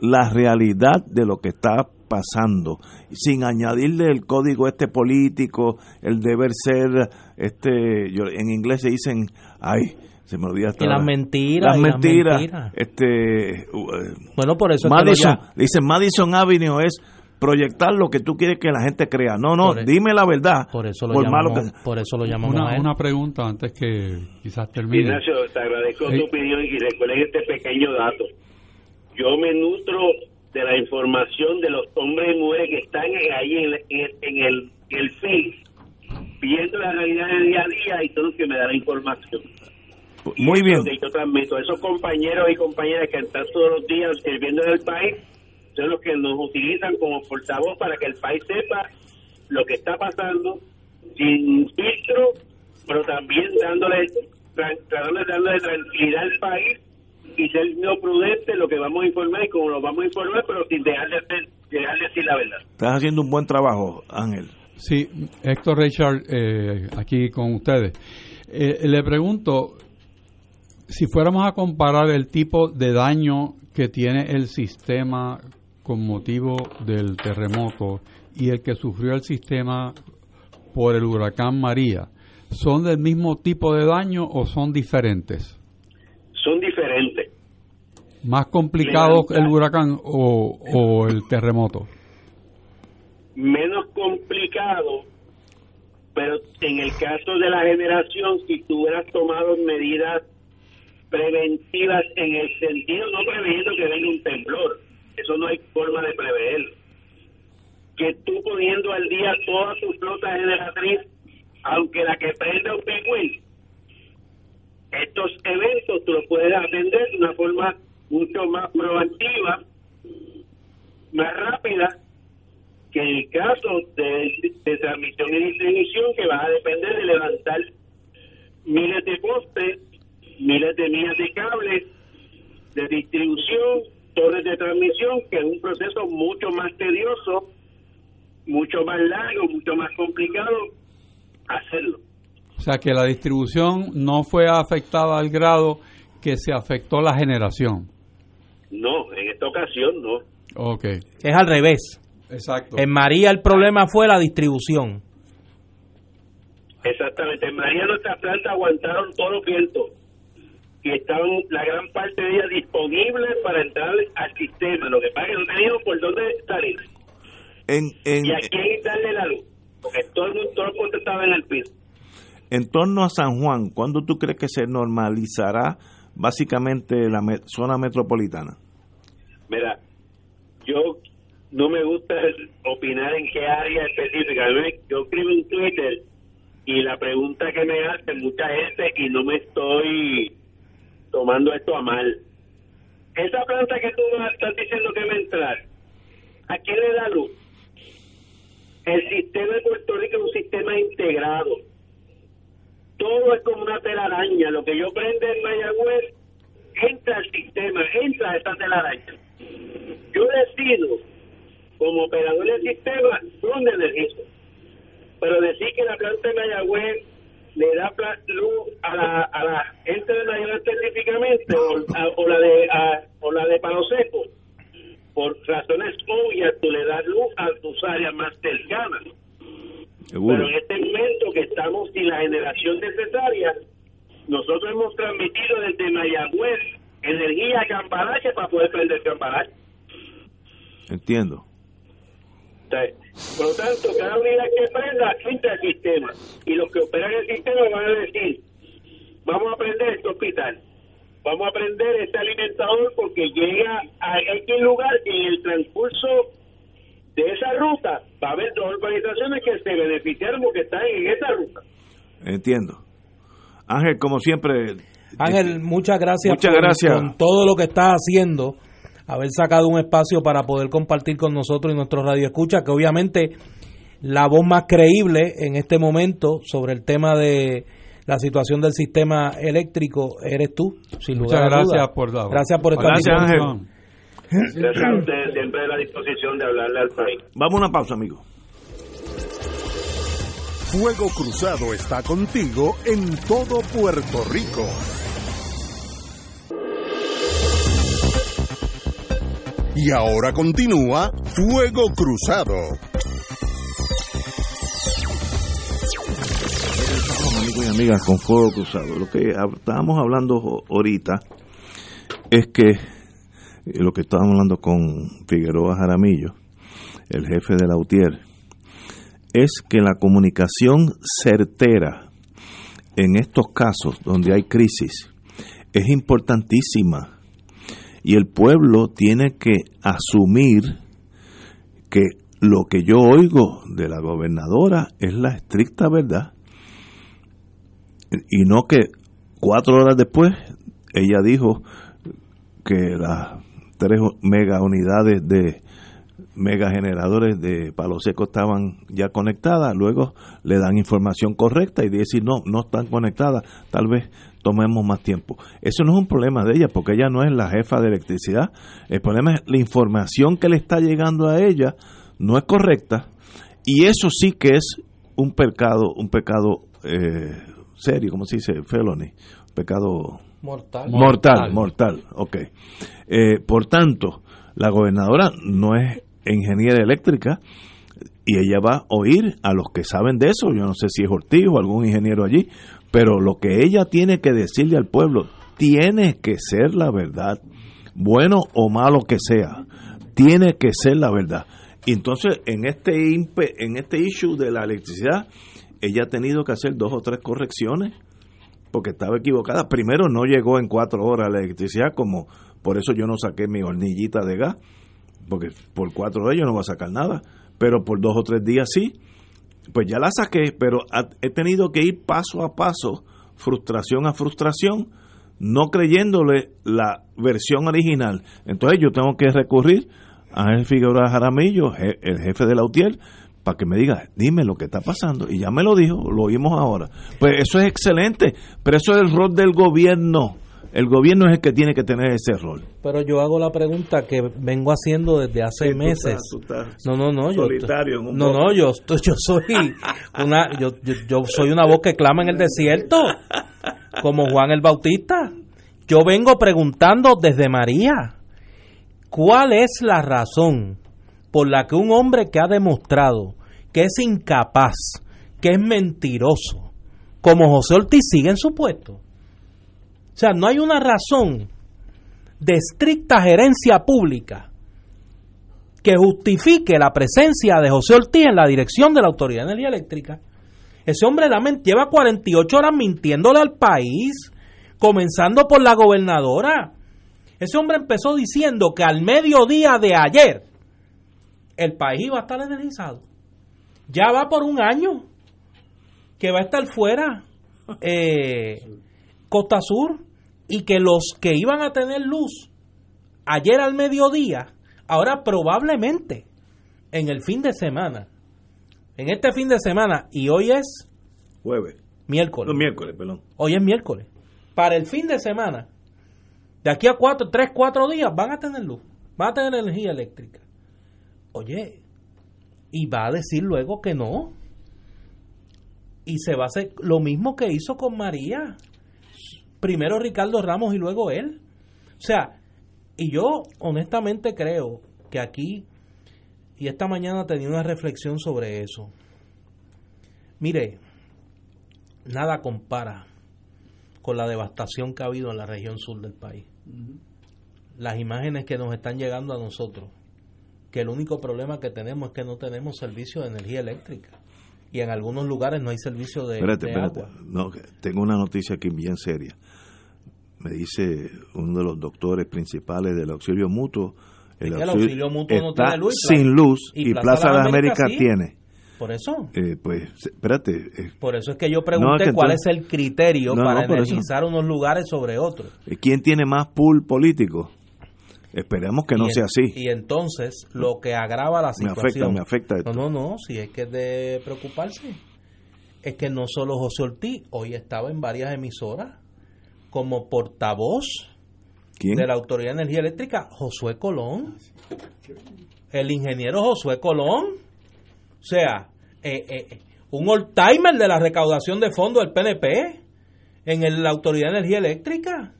la realidad de lo que está pasando, sin añadirle el código este político, el deber ser, este, yo, en inglés se dicen, ay, se me olvida y las mentiras las mentiras, este uh, bueno por eso Madison dicen Madison Avenue es proyectar lo que tú quieres que la gente crea. No, no, dime la verdad. Por eso lo llamamos, por eso lo llamamos una, una pregunta antes que quizás termine. Ignacio, te agradezco tu opinión y recuerden este pequeño dato. Yo me nutro de la información de los hombres y mujeres que están ahí en, en, el, en el Face, viendo la realidad del día a día y todo lo que me da la información. Muy bien. Yo transmito a esos compañeros y compañeras que están todos los días sirviendo en el país son los que nos utilizan como portavoz para que el país sepa lo que está pasando sin filtro, pero también dándole, dándole, dándole tranquilidad al país y ser no prudente lo que vamos a informar y cómo lo vamos a informar, pero sin dejar de, dejar de decir la verdad. Estás haciendo un buen trabajo, Ángel. Sí, Héctor Richard, eh, aquí con ustedes. Eh, le pregunto, si fuéramos a comparar el tipo de daño que tiene el sistema con motivo del terremoto y el que sufrió el sistema por el huracán María, ¿son del mismo tipo de daño o son diferentes? Son diferentes. ¿Más complicado el huracán o, o el terremoto? Menos complicado, pero en el caso de la generación, si tú hubieras tomado medidas preventivas en el sentido, no preveniendo que venga un temblor, eso no hay forma de prever. Que tú poniendo al día toda tu flota generatriz, aunque la que prenda un pingüín, estos eventos tú los puedes atender de una forma mucho más proactiva, más rápida, que el caso de, de transmisión y distribución, que va a depender de levantar miles de postes, miles de millas de cables, de distribución, torres de transmisión, que es un proceso mucho más tedioso, mucho más largo, mucho más complicado hacerlo. O sea que la distribución no fue afectada al grado que se afectó la generación. No, en esta ocasión no. Ok. Es al revés. Exacto. En María el problema fue la distribución. Exactamente. En María nuestras plantas aguantaron todos los vientos y estaban la gran parte de ellas disponibles para entrar al sistema. Lo que pasa es que no por dónde salir. En, y a quién darle la luz, porque todo el mundo, todo el mundo estaba en el piso. En torno a San Juan, ¿cuándo tú crees que se normalizará básicamente la zona metropolitana? Mira, yo no me gusta opinar en qué área específica. Yo escribo en Twitter y la pregunta que me hace mucha gente y no me estoy tomando esto a mal. Esa planta que tú estás diciendo que va a entrar, ¿a quién le da luz? El sistema de Puerto Rico es un sistema integrado. Todo es como una telaraña. Lo que yo prende en Mayagüez entra al sistema, entra a esa telaraña. Yo decido, como operador del sistema, dónde energizo. Pero decir que la planta de Mayagüez le da luz a la, a la gente de Nayarit específicamente o, la de o la de Palo Seco por razones obvias tú le das luz a tus áreas más cercanas. Pero en este momento que estamos sin la generación necesaria nosotros hemos transmitido desde Mayagüez energía a para poder prender Cambarache entiendo por lo tanto, cada unidad que prenda entra al sistema. Y los que operan el sistema van a decir, vamos a prender este hospital, vamos a prender este alimentador porque llega a X lugar y en el transcurso de esa ruta va a haber dos organizaciones que se beneficiaron porque están en esa ruta. Entiendo. Ángel, como siempre... Ángel, muchas gracias, muchas gracias. por todo lo que estás haciendo haber sacado un espacio para poder compartir con nosotros y nuestros radioescuchas, que obviamente la voz más creíble en este momento sobre el tema de la situación del sistema eléctrico eres tú, sin lugar Muchas a gracias dudas. por la Gracias por estar Gracias, aquí. Ángel. Gracias a ustedes, siempre a la disposición de hablarle al país. Vamos a una pausa, amigo. Fuego Cruzado está contigo en todo Puerto Rico. Y ahora continúa Fuego Cruzado. Amigos y amigas, con Fuego Cruzado. Lo que estábamos hablando ahorita es que eh, lo que estábamos hablando con Figueroa Jaramillo, el jefe de la UTIER, es que la comunicación certera en estos casos donde hay crisis es importantísima y el pueblo tiene que asumir que lo que yo oigo de la gobernadora es la estricta verdad. Y no que cuatro horas después ella dijo que las tres mega unidades de mega generadores de palo seco estaban ya conectadas, luego le dan información correcta y decir no, no están conectadas, tal vez tomemos más tiempo. Eso no es un problema de ella, porque ella no es la jefa de electricidad. El problema es la información que le está llegando a ella no es correcta y eso sí que es un pecado, un pecado eh, serio, como se dice, felony, pecado Mortal. mortal, mortal, ok. Eh, por tanto, la gobernadora no es ingeniera eléctrica y ella va a oír a los que saben de eso, yo no sé si es Ortiz o algún ingeniero allí, pero lo que ella tiene que decirle al pueblo tiene que ser la verdad, bueno o malo que sea, tiene que ser la verdad. Entonces en este en este issue de la electricidad, ella ha tenido que hacer dos o tres correcciones porque estaba equivocada. Primero no llegó en cuatro horas la electricidad, como por eso yo no saqué mi hornillita de gas, porque por cuatro horas yo no voy a sacar nada, pero por dos o tres días sí. Pues ya la saqué, pero he tenido que ir paso a paso, frustración a frustración, no creyéndole la versión original. Entonces yo tengo que recurrir a Ángel Figueroa Jaramillo, el jefe de la UTIER, para que me diga, dime lo que está pasando. Y ya me lo dijo, lo oímos ahora. Pues eso es excelente, pero eso es el rol del gobierno. El gobierno es el que tiene que tener ese rol. Pero yo hago la pregunta que vengo haciendo desde hace Sí, tú meses. estás- tú estás No, no, no, yo solitario en un no, no, yo estoy- yo soy una yo, yo, yo soy una voz que clama en el desierto, como Juan el Bautista. Yo vengo preguntando desde María, ¿cuál es la razón por la que un hombre que ha demostrado que es incapaz, que es mentiroso, como José Ortiz sigue en su puesto? O sea, no hay una razón de estricta gerencia pública que justifique la presencia de José Ortiz en la dirección de la Autoridad de Energía Eléctrica. Ese hombre la lleva 48 horas mintiéndole al país, comenzando por la gobernadora. Ese hombre empezó diciendo que al mediodía de ayer el país iba a estar energizado. Ya va por un año que va a estar fuera eh, Costa Sur y que los que iban a tener luz ayer al mediodía, ahora probablemente en el fin de semana, en este fin de semana, y hoy es Jueves. miércoles, No, miércoles, perdón. hoy es miércoles, para el fin de semana, de aquí a cuatro, tres, cuatro días van a tener luz, van a tener energía eléctrica. Oye, y va a decir luego que no. Y se va a hacer lo mismo que hizo con María. Primero Ricardo Ramos y luego él. O sea, y yo honestamente creo que aquí, y esta mañana tenía una reflexión sobre eso. Mire, nada compara con la devastación que ha habido en la región sur del país. Las imágenes que nos están llegando a nosotros, que el único problema que tenemos es que no tenemos servicio de energía eléctrica. Y en algunos lugares no hay servicio de, Espérate, de espérate. agua. No, tengo una noticia aquí bien seria. Me dice uno de los doctores principales del auxilio mutuo. Que el auxilio mutuo no está tiene luz, sin luz y y, Plaza de América, Américas sí. tiene. Por eso. Eh, pues, espérate. eh, Por eso es que yo pregunté que cuál entonces- es el criterio No, no, para energizar unos lugares sobre otros. ¿Quién tiene más pool político? Esperemos que no sea así. Y entonces, lo que agrava la situación. Me afecta, me afecta esto. No, no, no, si es que es de preocuparse. Es que no solo José Ortiz, hoy estaba en varias emisoras como portavoz de la Autoridad de Energía Eléctrica, Josué Colón. El ingeniero Josué Colón. O sea, eh, eh, un old-timer de la recaudación de fondos del PNP en la Autoridad de Energía Eléctrica.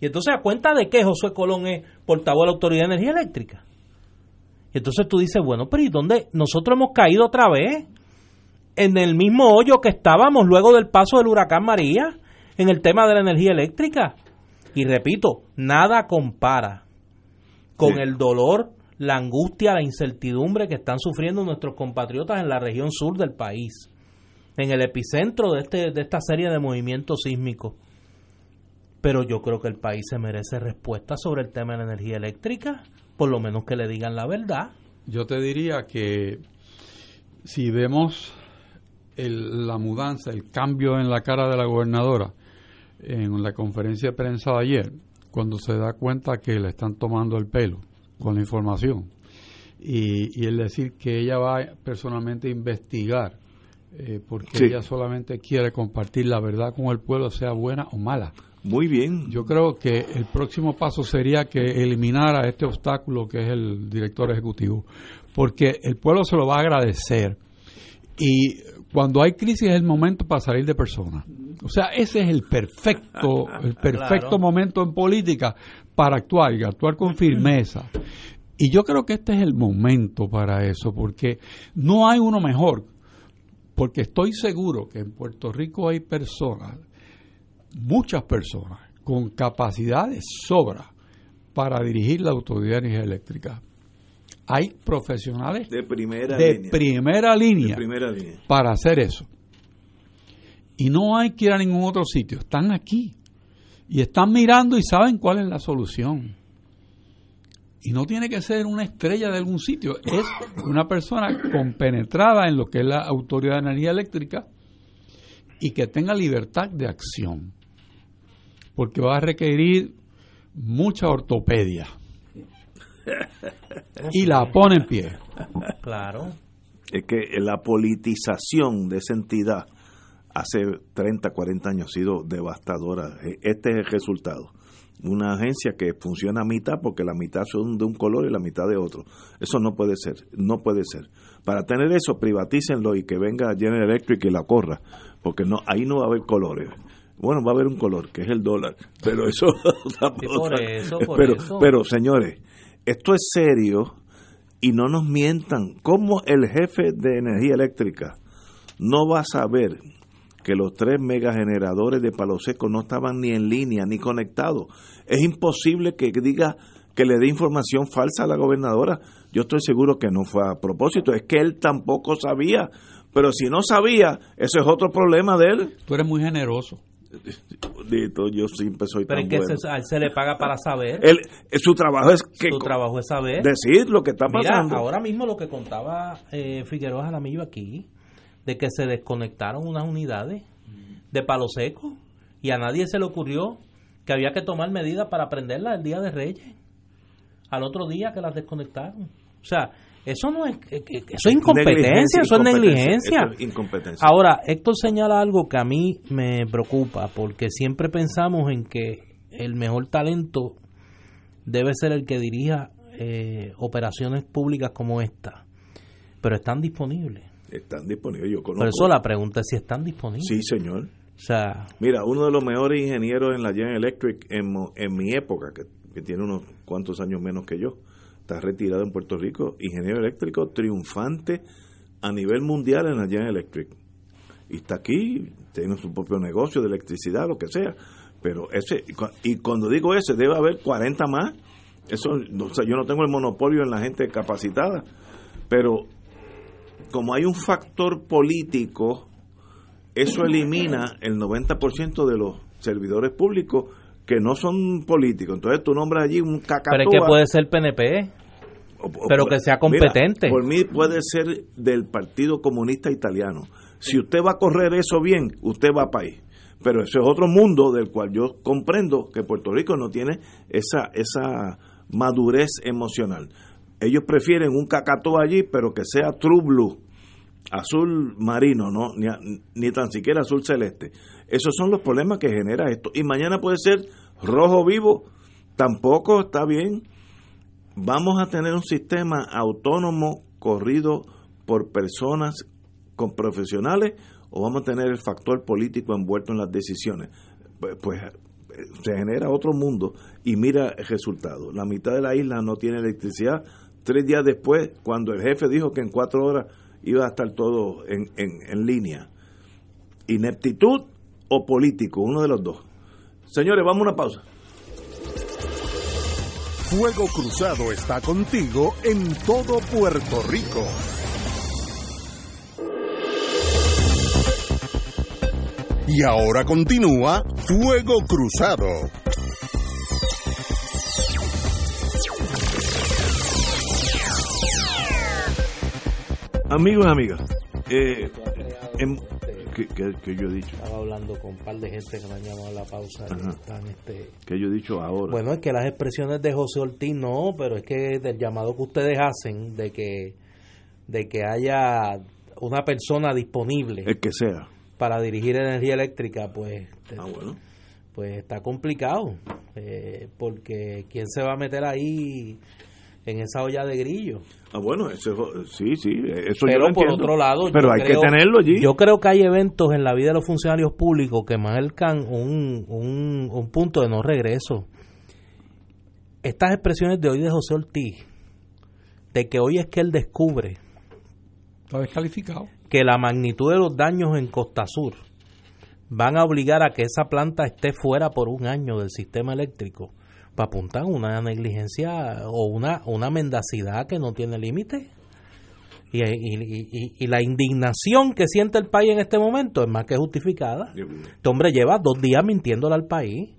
Y entonces, ¿a cuenta de qué Josué Colón es portavoz de la Autoridad de Energía Eléctrica? Y entonces tú dices, bueno, pero ¿y dónde? Nosotros hemos caído otra vez en el mismo hoyo que estábamos luego del paso del huracán María en el tema de la energía eléctrica. Y repito, nada compara con el dolor, la angustia, la incertidumbre que están sufriendo nuestros compatriotas en la región sur del país, en el epicentro de, este, de esta serie de movimientos sísmicos pero yo creo que el país se merece respuesta sobre el tema de la energía eléctrica, por lo menos que le digan la verdad. Yo te diría que si vemos la mudanza, el cambio en la cara de la gobernadora en la conferencia de prensa de ayer, cuando se da cuenta que le están tomando el pelo con la información, y, el decir que ella va personalmente a investigar eh, porque ella solamente quiere compartir la verdad con el pueblo, sea buena o mala. Muy bien. Yo creo que el próximo paso sería que eliminara este obstáculo que es el director ejecutivo, porque el pueblo se lo va a agradecer. Y cuando hay crisis es el momento para salir de persona. O sea, ese es el perfecto, el perfecto momento en política para actuar y actuar con firmeza. Y yo creo que este es el momento para eso, porque no hay uno mejor, porque estoy seguro que en Puerto Rico hay personas muchas personas con capacidad de sobra para dirigir la Autoridad de Energía Eléctrica. Hay profesionales de primera, línea. Primera línea para hacer eso. Y no hay que ir a ningún otro sitio, están aquí. Y están mirando y saben cuál es la solución. Y no tiene que ser una estrella de algún sitio, es una persona compenetrada en lo que es la Autoridad de Energía Eléctrica y que tenga libertad de acción porque va a requerir mucha ortopedia. y la pone en pie. Claro. Es que la politización de esa entidad hace 30, 40 años ha sido devastadora. E, este es el resultado. Una agencia que funciona a mitad porque la mitad son de un color y la mitad de otro. Eso no puede ser, no puede ser. Para tener eso, privatícenlo y que venga General Electric y la corra, porque no ahí no va a haber colores. Bueno, va a haber un color, que es el dólar, pero eso... pero, pero, señores, esto es serio y no nos mientan. ¿Cómo el jefe de energía eléctrica no va a saber que los tres megageneradores de Palo Seco no estaban ni en línea ni conectados? Es imposible que diga que le dé información falsa a la gobernadora. Yo estoy seguro que no fue a propósito, es que él tampoco sabía. Pero si no sabía, eso es otro problema de él. Tú eres muy generoso yo siempre soy Pero tan que Se, a él se le paga para saber. Él, su trabajo es que su trabajo es saber. Decir lo que está pasando. ahora mismo lo que contaba eh, Figueroa Jaramillo aquí, de que se desconectaron unas unidades de palo seco y a nadie se le ocurrió que había que tomar medidas para prenderlas el día de Reyes. Al otro día que las desconectaron. O sea, eso no es, eso es incompetencia, eso es negligencia. Ahora, Héctor señala algo que a mí me preocupa, porque siempre pensamos en que el mejor talento debe ser el que dirija eh, operaciones públicas como esta, pero están disponibles. Están disponibles, yo conozco. Por eso la pregunta es si están disponibles. Sí, señor. O sea, Mira, uno de los mejores ingenieros en la General Electric en, en mi época, que, que tiene unos cuantos años menos que yo, está retirado en Puerto Rico, ingeniero eléctrico triunfante a nivel mundial en la General Electric. Y está aquí, tiene su propio negocio de electricidad, lo que sea. Pero ese, y cuando digo ese, debe haber 40 más. Eso, o sea, yo no tengo el monopolio en la gente capacitada. Pero como hay un factor político, eso elimina el 90% de los servidores públicos que no son políticos. Entonces tú nombras allí un cacatúa. Pero es que puede ser PNP. pero que sea competente. por mí puede ser del Partido Comunista Italiano. Si usted va a correr eso bien, usted va a país. Pero ese es otro mundo del cual yo comprendo que Puerto Rico no tiene esa esa madurez emocional. Ellos prefieren un cacató allí, pero que sea true blue, azul marino, no ni, ni tan siquiera azul celeste. Esos son los problemas que genera esto. Y mañana puede ser rojo vivo, tampoco está bien. Vamos a tener un sistema autónomo corrido por personas con profesionales o vamos a tener el factor político envuelto en las decisiones. Pues, pues se genera otro mundo y mira el resultado. La mitad de la isla no tiene electricidad. Tres días después, cuando el jefe dijo que en cuatro horas iba a estar todo en, en, en línea. Ineptitud o político, uno de los dos. Señores, vamos a una pausa. Fuego Cruzado está contigo en todo Puerto Rico. Y ahora continúa Fuego Cruzado. Amigos y amigas, eh, em, ¿qué, qué, qué yo he dicho? Estaba hablando con un par de gente que me han llamado a la pausa. y están, este, ¿Qué yo he dicho ahora? Bueno, es que las expresiones de José Ortiz no, pero es que del llamado que ustedes hacen de que de que haya una persona disponible el que sea. para dirigir energía eléctrica, pues Ah, bueno. pues está complicado, eh, porque quién se va a meter ahí en esa olla de grillo. Ah, bueno, eso, es- sí, sí, eso yo Pero lo por entiendo. otro lado, pero yo hay creo- que tenerlo allí. Yo creo que hay eventos en la vida de los funcionarios públicos que marcan un, un, un punto de no regreso. Estas expresiones de hoy de José Ortiz, de que hoy es que él descubre Está descalificado. que la magnitud de los daños en Costa Sur van a obligar a que esa planta esté fuera por un año del sistema eléctrico, para apuntar una negligencia o una, una mendacidad que no tiene límite. Y, y- y- y la indignación que siente el país en este momento es más que justificada. Este hombre lleva dos días mintiéndole al país,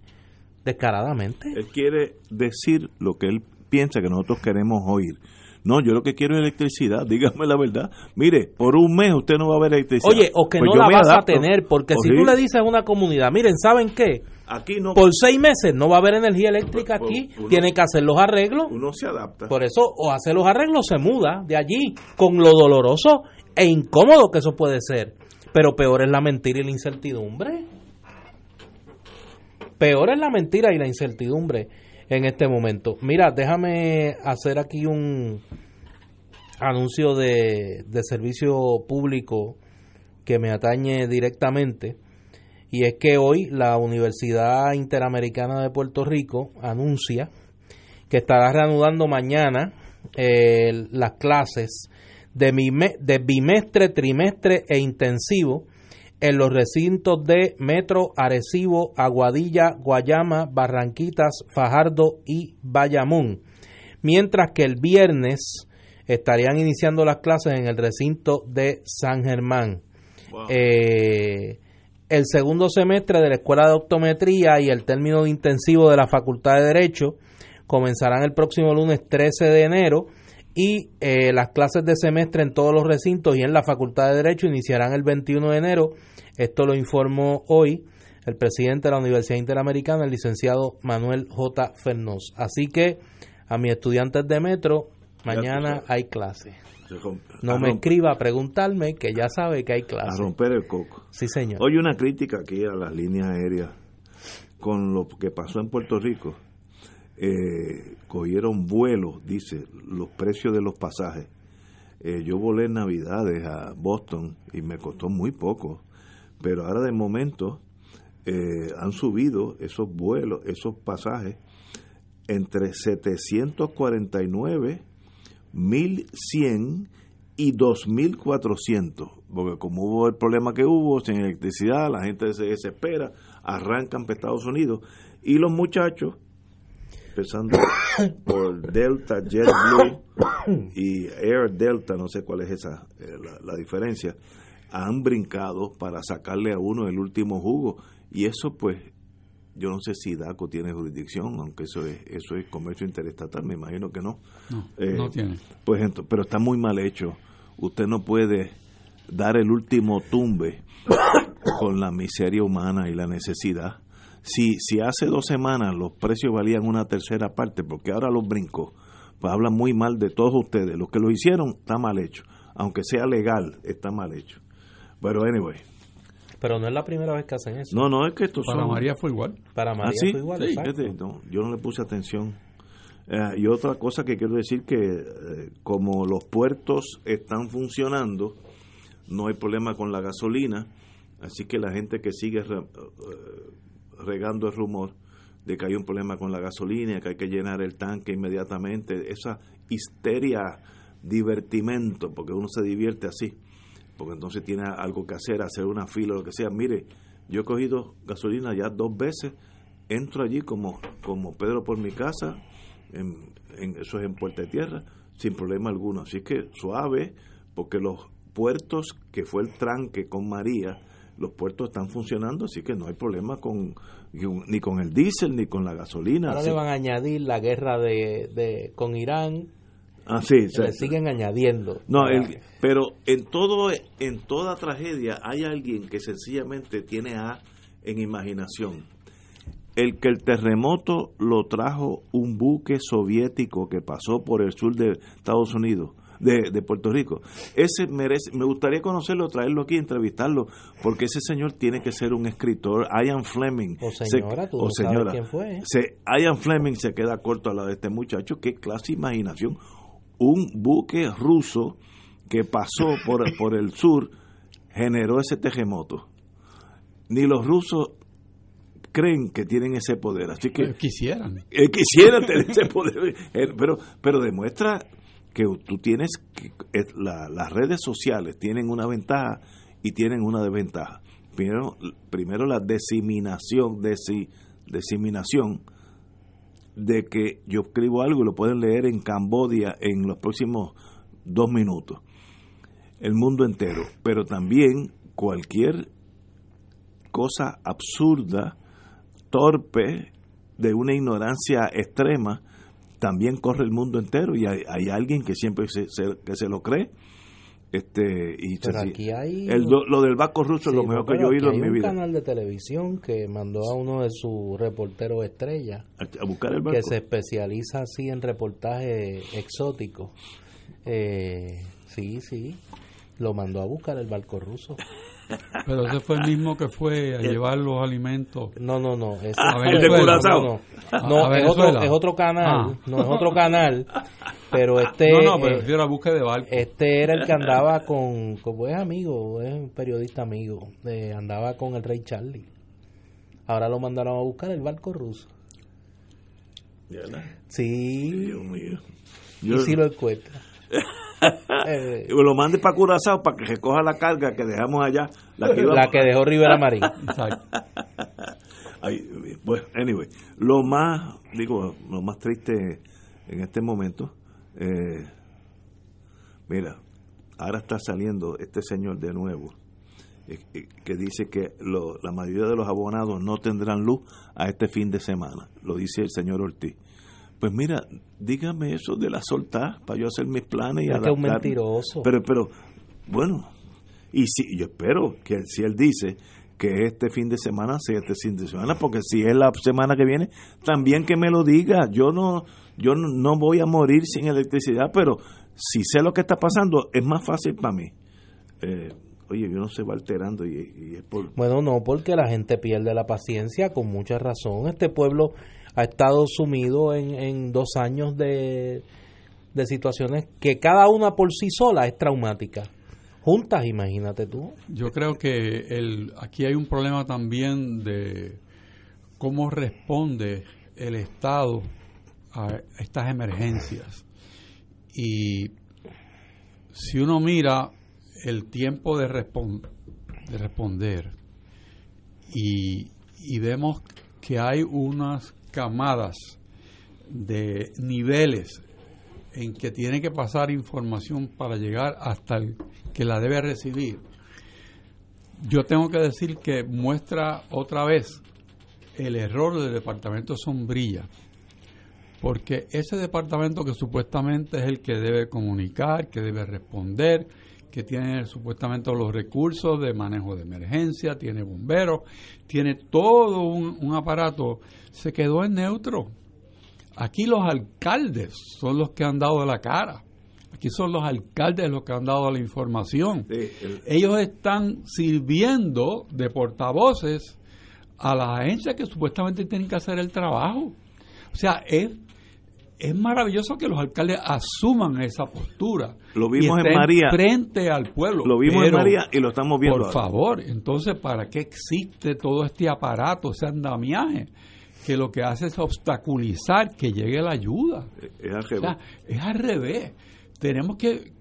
descaradamente. Él quiere decir lo que él piensa que nosotros queremos oír. No, yo lo que quiero es electricidad, dígame la verdad. Mire, por un mes usted no va a ver electricidad. Oye, o que Pues no la vas adapto. a tener, porque O si sí, tú le dices a una comunidad, miren, ¿saben qué? Aquí no, Por seis meses no va a haber energía eléctrica aquí, uno- tiene que hacer los arreglos. uno se adapta. Por eso, o hace los arreglos, se muda de allí, con lo doloroso e incómodo que eso puede ser. Pero peor es la mentira y la incertidumbre. Peor es la mentira y la incertidumbre en este momento. Mira, déjame hacer aquí un anuncio de, de servicio público que me atañe directamente. Y es que hoy la Universidad Interamericana de Puerto Rico anuncia que estará reanudando mañana eh, las clases de, bime- de bimestre, trimestre e intensivo en los recintos de Metro, Arecibo, Aguadilla, Guayama, Barranquitas, Fajardo y Bayamón. Mientras que el viernes estarían iniciando las clases en el recinto de San Germán. Wow. Eh, el segundo semestre de la Escuela de Optometría y el término de intensivo de la Facultad de Derecho comenzarán el próximo lunes 13 de enero y eh, las clases de semestre en todos los recintos y en la Facultad de Derecho iniciarán el 21 de enero. Esto lo informó hoy el presidente de la Universidad Interamericana, el licenciado Manuel J. Fernós. Así que a mis estudiantes de Metro, mañana hay clase. No a me escriba a preguntarme que ya sabe que hay A clase. romper el coco. Sí, señor. Oye, una crítica aquí a las líneas aéreas con lo que pasó en Puerto Rico. Eh, cogieron vuelos, dice, los precios de los pasajes. Eh, yo volé en Navidades a Boston y me costó muy poco, pero ahora de momento eh, han subido esos vuelos, esos pasajes entre 749, 1100 y 2400, porque como hubo el problema que hubo sin electricidad, la gente se desespera, arrancan para Estados Unidos y los muchachos, empezando por Delta, JetBlue y Air Delta, no sé cuál es esa eh, la, la diferencia, han brincado para sacarle a uno el último jugo y eso pues yo no sé si DACO tiene jurisdicción, aunque eso es eso es comercio interestatal, me imagino que no. No, Eh, no tiene. Pues ento- pero está muy mal hecho. Usted no puede dar el último tumbe con la miseria humana y la necesidad. Si, si hace dos semanas los precios valían una tercera parte, porque ahora los brincos, pues hablan muy mal de todos ustedes. Los que lo hicieron está mal hecho. Aunque sea legal, está mal hecho. Pero anyway. Pero no es la primera vez que hacen eso. No, no, es que esto Para María fue igual. Para ¿Ah, María sí? fue igual, Sí, exacto. fíjate, no, yo no le puse atención. Eh, y otra cosa que quiero decir que eh, como los puertos están funcionando, no hay problema con la gasolina, así que la gente que sigue re- eh, regando el rumor de que hay un problema con la gasolina, que hay que llenar el tanque inmediatamente, esa histeria, divertimento, porque uno se divierte así, porque entonces tiene algo que hacer, hacer una fila o lo que sea. Mire, yo he cogido gasolina ya dos veces, entro allí como, como Pedro por mi casa, en, en- eso es en Puerta de Tierra, sin problema alguno. Así que suave, porque los puertos, que fue el tranque con María, los puertos están funcionando, así que no hay problema con ni con el diésel ni con la gasolina. Ahora así- le van a añadir la guerra de, de con Irán, Ah, sí, se le siguen añadiendo. No, el- pero en todo en toda tragedia hay alguien que sencillamente tiene A en imaginación. El que el terremoto lo trajo un buque soviético que pasó por el sur de Estados Unidos, de, de Puerto Rico. Ese merece, me gustaría conocerlo, traerlo aquí, entrevistarlo, porque ese señor tiene que ser un escritor. Ian Fleming. O se- señora, tú o no sabes quién fue. Se, Ian Fleming se queda corto a la de este muchacho. Qué clase de imaginación. Un buque ruso que pasó por, por el sur generó ese terremoto. Ni los rusos creen que tienen ese poder. Así que Quisieran. eh, quisiera tener ese poder, eh, pero, pero demuestra que tú tienes, que, eh, la- las redes sociales tienen una ventaja y tienen una desventaja. Primero, primero la diseminación, desi- diseminación de que yo escribo algo y lo pueden leer en Cambodia en los próximos dos minutos. El mundo entero, pero también cualquier cosa absurda, torpe, de una ignorancia extrema, también corre el mundo entero y hay, hay alguien que siempre se, se- que se lo cree. Este, y Pero se- aquí hay... el lo del Vasco Ruso es lo Sí, mejor que yo he oído en hay mi un vida. canal de televisión que mandó a uno de sus reporteros estrellas A, buscar el que barco. se especializa así en reportajes exóticos. Eh, sí, sí, lo mandó a buscar el barco ruso. Pero ese fue el mismo que fue a llevar los alimentos. No, no, no. ese- A no, Venezuela. no, no, no. A- No, a es, otro, Venezuela. es otro canal. Ah. No, es otro canal. Pero este, no, no, pero eh, búsqueda de barco. este era el que andaba con, como es amigo, es un periodista amigo, eh, andaba con el rey Charlie. Ahora lo mandaron a buscar el barco ruso. ¿Verdad? Sí, Dios mío. y si lo encuentra. Lo mande para Curazao para que recoja la carga que dejamos allá. La que, iba- la que dejó Rivera Marín. Bueno, anyway, lo más, digo, lo más triste en este momento, eh, mira, ahora está saliendo este señor de nuevo, eh, eh, que dice que lo- la mayoría de los abonados no tendrán luz a este fin de semana, lo dice el señor Ortiz. Pues mira, dígame eso de la soltar para yo hacer mis planes y que es un mentiroso. Pero, pero, bueno, y si, yo espero que si él dice que este fin de semana sea este fin de semana, porque si es la semana que viene, también que me lo diga. Yo no, yo no, no voy a morir sin electricidad, pero si sé lo que está pasando, es más fácil para mí. Eh, oye, yo no se va alterando y, y es por... Bueno, no, porque la gente pierde la paciencia con mucha razón. Este pueblo ha estado sumido en, en dos años de, de situaciones que cada una por sí sola es traumática. Juntas, imagínate tú. Yo creo que el, aquí hay un problema también de cómo responde el Estado a estas emergencias. Y si uno mira el tiempo de, respon- de responder y, y vemos que hay unas camadas de niveles en que tiene que pasar información para llegar hasta el que la debe recibir. Yo tengo que decir que muestra otra vez el error del departamento Sombrilla, porque ese departamento que supuestamente es el que debe comunicar, que debe responder, que tiene supuestamente los recursos de manejo de emergencia, tiene bomberos, tiene todo un, un aparato, se quedó en neutro. Aquí los alcaldes son los que han dado la cara. Aquí son los alcaldes los que han dado la información. Ellos están sirviendo de portavoces a las agencias que supuestamente tienen que hacer el trabajo. O sea, es, es maravilloso que los alcaldes asuman esa postura. Lo vimos en María. Frente al pueblo. Lo vimos en María y lo estamos viendo. Por favor, entonces, ¿para qué existe todo este aparato, ese andamiaje? que lo que hace es obstaculizar que llegue la ayuda. Es al revés. es al revés. Tenemos que,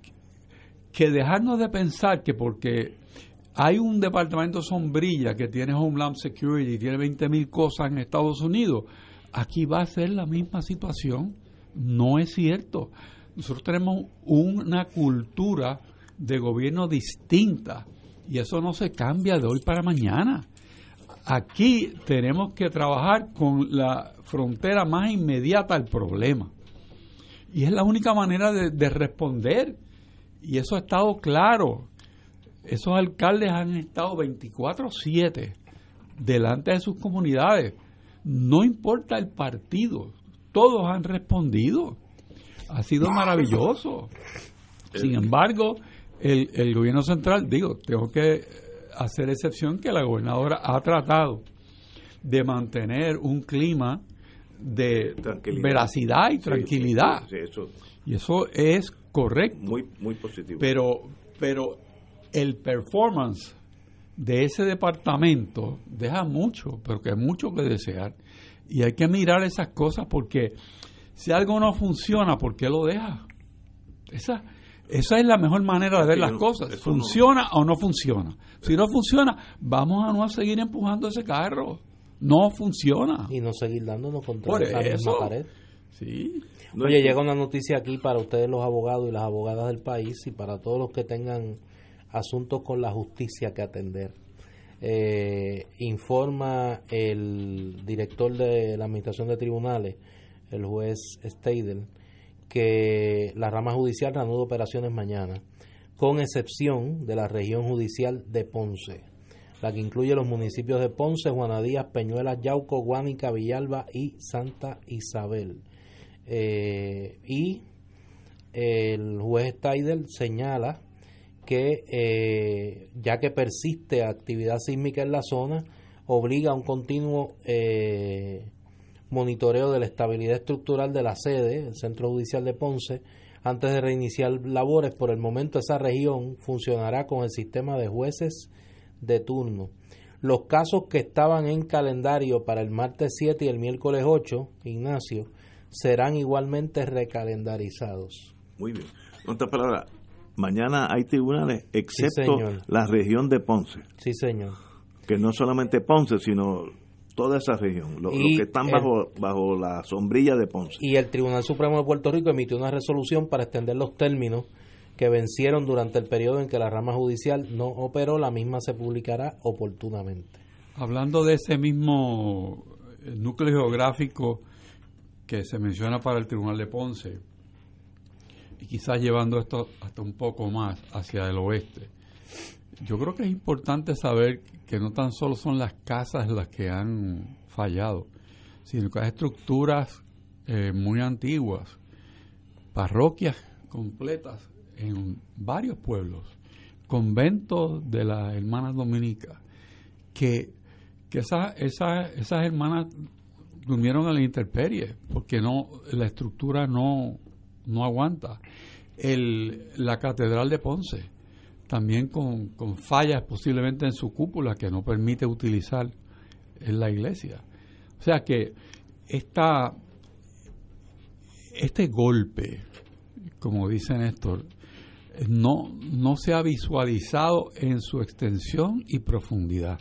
que dejarnos de pensar que porque hay un departamento sombrilla que tiene Homeland Security y tiene 20 mil cosas en Estados Unidos, aquí va a ser la misma situación. No es cierto. Nosotros tenemos una cultura de gobierno distinta y eso no se cambia de hoy para mañana. Aquí tenemos que trabajar con la frontera más inmediata al problema. Y es la única manera de, responder. Y eso ha estado claro. Esos alcaldes han estado 24/7 delante de sus comunidades. No importa el partido, todos han respondido. Ha sido maravilloso. Sin embargo, el, el gobierno central, digo, tengo que hacer excepción que la gobernadora ha tratado de mantener un clima de veracidad y tranquilidad. Y eso es correcto. Muy, muy positivo. Pero, pero el performance de ese departamento deja mucho, pero que hay mucho que desear. Y hay que mirar esas cosas porque si algo no funciona, ¿por qué lo deja? Esa, esa es la mejor manera de ver las cosas. ¿Funciona o no funciona? Si no funciona, vamos a no seguir empujando ese carro. No funciona. Y no seguir dándonos contra la misma pared. Sí. Oye, llega una noticia aquí para ustedes los abogados y las abogadas del país y para todos los que tengan asuntos con la justicia que atender. Eh, informa el director de la Administración de Tribunales, el juez Steidel, que la rama judicial reanuda operaciones mañana, con excepción de la región judicial de Ponce, la que incluye los municipios de Ponce, Juanadías, Peñuelas, Yauco, Guánica, Villalba y Santa Isabel. Eh, y el juez Steidel señala que eh, ya que persiste actividad sísmica en la zona, obliga a un continuo eh, monitoreo de la estabilidad estructural de la sede, el Centro Judicial de Ponce, antes de reiniciar labores. Por el momento esa región funcionará con el sistema de jueces de turno. Los casos que estaban en calendario para el martes 7 y el miércoles 8, Ignacio, serán igualmente recalendarizados. Muy bien. Otra palabra, mañana hay tribunales, excepto la región de Ponce. Sí, señor. Que no solamente Ponce, sino toda esa región, los que están bajo, bajo la sombrilla de Ponce. Y el Tribunal Supremo de Puerto Rico emitió una resolución para extender los términos que vencieron durante el periodo en que la rama judicial no operó, la misma se publicará oportunamente. Hablando de ese mismo eh, núcleo geográfico que se menciona para el Tribunal de Ponce, y quizás llevando esto hasta un poco más hacia el oeste, yo creo que es importante saber que no tan solo son las casas las que han fallado, sino que hay estructuras eh, muy antiguas, parroquias completas en varios pueblos, conventos de las hermanas dominicas, que, que esas, esas hermanas durmieron en la intemperie, porque no, la estructura no, no aguanta. El, la catedral de Ponce, también con, con fallas posiblemente en su cúpula que no permite utilizar en la iglesia. O sea que esta, este golpe, como dice Néstor, no, no se ha visualizado en su extensión y profundidad.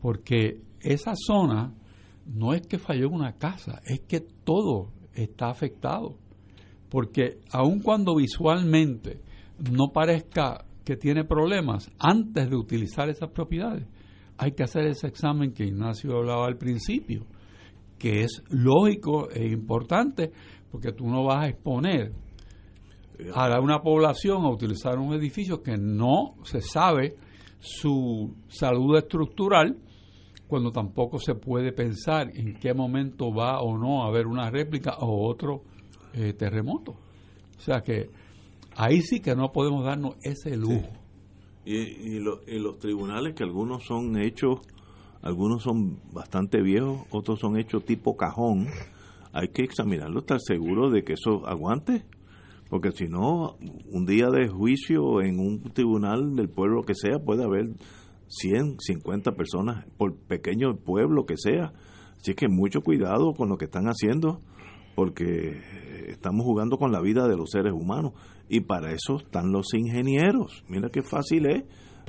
Porque esa zona no es que falló una casa, es que todo está afectado. Porque aun cuando visualmente no parezca que tiene problemas antes de utilizar esas propiedades, hay que hacer ese examen que Ignacio hablaba al principio, que es lógico e importante porque tú no vas a exponer a una población a utilizar un edificio que no se sabe su salud estructural cuando tampoco se puede pensar en qué momento va o no a haber una réplica o otro eh, terremoto. O sea que ahí sí que no podemos darnos ese lujo. Y, y, los tribunales que algunos son hechos, algunos son bastante viejos, otros son hechos tipo cajón, hay que examinarlo, estar seguro de que eso aguante, porque si no, un día de juicio en un tribunal del pueblo que sea, puede haber 100, 50 personas por pequeño pueblo que sea. Así que mucho cuidado con lo que están haciendo, porque estamos jugando con la vida de los seres humanos y para eso están los ingenieros. Mira qué fácil es.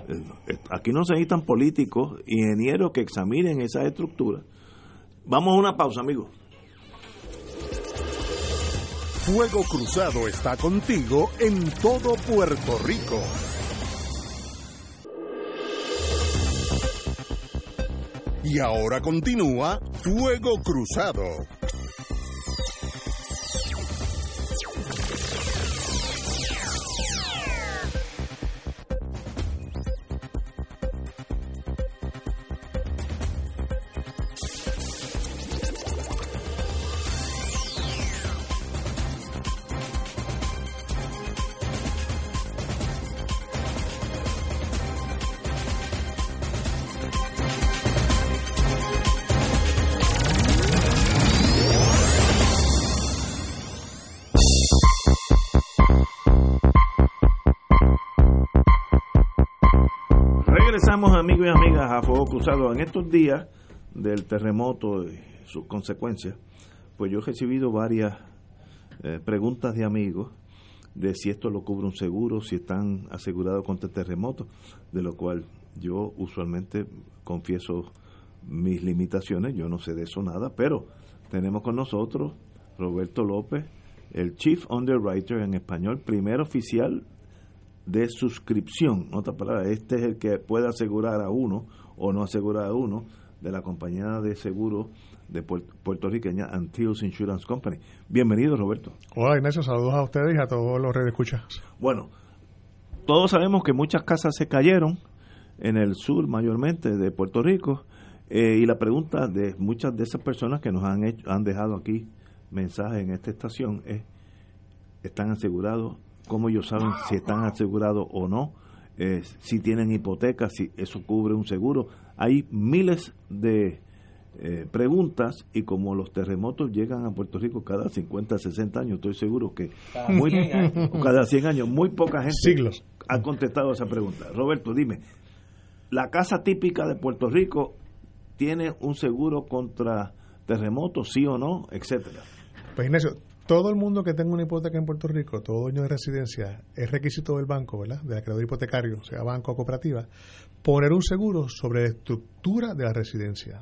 Eh, aquí no se necesitan políticos, ingenieros que examinen esa estructura. Vamos a una pausa, amigos. Fuego Cruzado está contigo en todo Puerto Rico. Y ahora continúa Fuego Cruzado. Amigos y amigas a Fuego Cruzado. En estos días del terremoto y sus consecuencias, pues yo he recibido varias eh, preguntas de amigos de si esto lo cubre un seguro, si están asegurados contra el terremoto, de lo cual yo usualmente confieso mis limitaciones, yo no sé de eso nada, pero tenemos con nosotros Roberto López, el Chief Underwriter en español, primer oficial de suscripción. otra palabra, este es el que puede asegurar a uno o no asegurar a uno de la compañía de seguro de puertorriqueña Antilles Insurance Company. Bienvenido, Roberto. Hola, Ignacio. Saludos a ustedes y a todos los redes escuchas. Bueno, todos sabemos que muchas casas se cayeron en el sur, mayormente de Puerto Rico. Eh, y la pregunta de muchas de esas personas que nos han, hecho, han dejado aquí mensajes en esta estación es, ¿están asegurados cómo ellos saben si están asegurados o no, eh, si tienen hipoteca, si eso cubre un seguro. Hay miles de eh, preguntas y como los terremotos llegan a Puerto Rico cada 50, 60 años, estoy seguro que cada, muy, 100, años. cada 100 años muy poca gente Siglos. ha contestado esa pregunta. Roberto, dime, ¿la casa típica de Puerto Rico tiene un seguro contra terremotos, sí o no, etcétera? Pues Ignacio, todo el mundo que tenga una hipoteca en Puerto Rico, todo dueño de residencia, es requisito del banco, ¿verdad? Del acreedor hipotecario, sea banco o cooperativa, poner un seguro sobre la estructura de la residencia.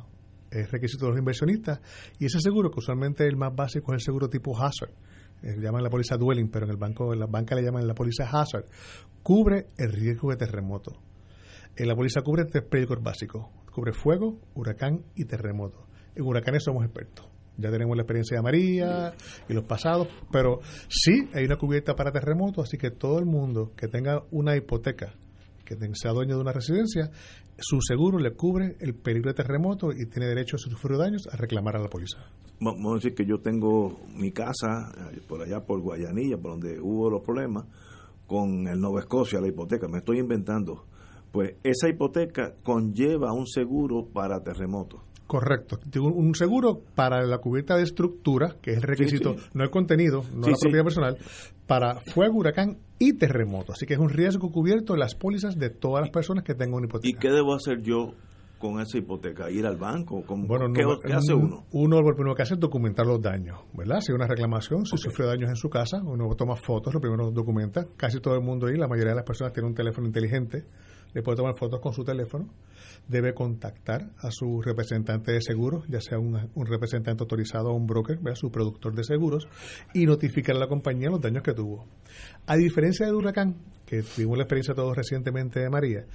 Es requisito de los inversionistas y ese seguro, que usualmente el más básico es el seguro tipo Hazard, eh, llaman la póliza Dwelling, pero en el banco, en la banca le llaman la póliza Hazard, cubre el riesgo de terremoto. En la póliza cubre tres peligros básicos, cubre fuego, huracán y terremoto. En huracanes somos expertos ya tenemos la experiencia de María y los pasados, pero sí hay una cubierta para terremotos, así que todo el mundo que tenga una hipoteca, que sea dueño de una residencia, su seguro le cubre el peligro de terremoto y tiene derecho, a sufrir daños, a reclamar a la póliza. Vamos a decir que yo tengo mi casa eh, por allá, por Guayanilla, por donde hubo los problemas, con el Nueva Escocia, la hipoteca, me estoy inventando. Pues esa hipoteca conlleva un seguro para terremotos Correcto. Un seguro para la cubierta de estructura, que es el requisito, no el contenido, no la propiedad personal, para fuego, huracán y terremoto. Así que es un riesgo cubierto en las pólizas de todas las personas que tengan una hipoteca. ¿Y qué debo hacer yo con esa hipoteca? ¿Ir al banco? bueno, ¿Qué, hace uno? Uno lo primero que hace es documentar los daños, ¿verdad? Si hay una reclamación, si sufrió daños en su casa, uno toma fotos, lo primero documenta. Casi todo el mundo ahí, la mayoría de las personas tienen un teléfono inteligente le puede tomar fotos con su teléfono, debe contactar a su representante de seguros, ya sea un, representante autorizado o un broker, ¿vea? su productor de seguros, y notificar a la compañía los daños que tuvo. A diferencia del huracán, que tuvimos la experiencia todos recientemente de María,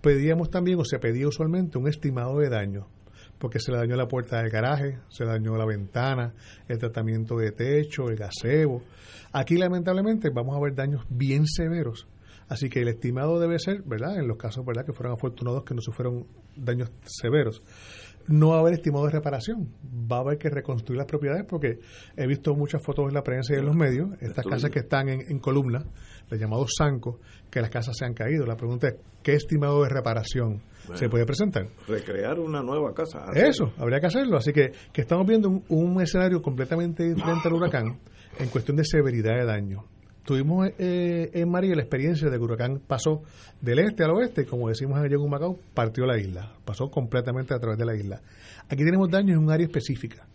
pedíamos también, o se pedía usualmente, un estimado de daño porque se le dañó la puerta del garaje, se le dañó la ventana, el tratamiento de techo, el gazebo. Aquí lamentablemente vamos a ver daños bien severos. Así que el estimado debe ser, ¿verdad? En los casos, ¿verdad? Que fueron afortunados que no sufrieron daños severos. No va a haber estimado de reparación. Va a haber que reconstruir las propiedades porque he visto muchas fotos en la prensa y en los medios, estas casas que están en, en columna, los llamados zancos, que las casas se han caído. La pregunta es, ¿qué estimado de reparación se puede presentar? Recrear una nueva casa. Eso, habría que hacerlo. Así que, que estamos viendo un, un escenario completamente diferente al huracán en cuestión de severidad de daño. Tuvimos eh, en María la experiencia de que huracán pasó del este al oeste como decimos en el Macao, partió la isla, pasó completamente a través de la isla. Aquí tenemos daños en un área específica,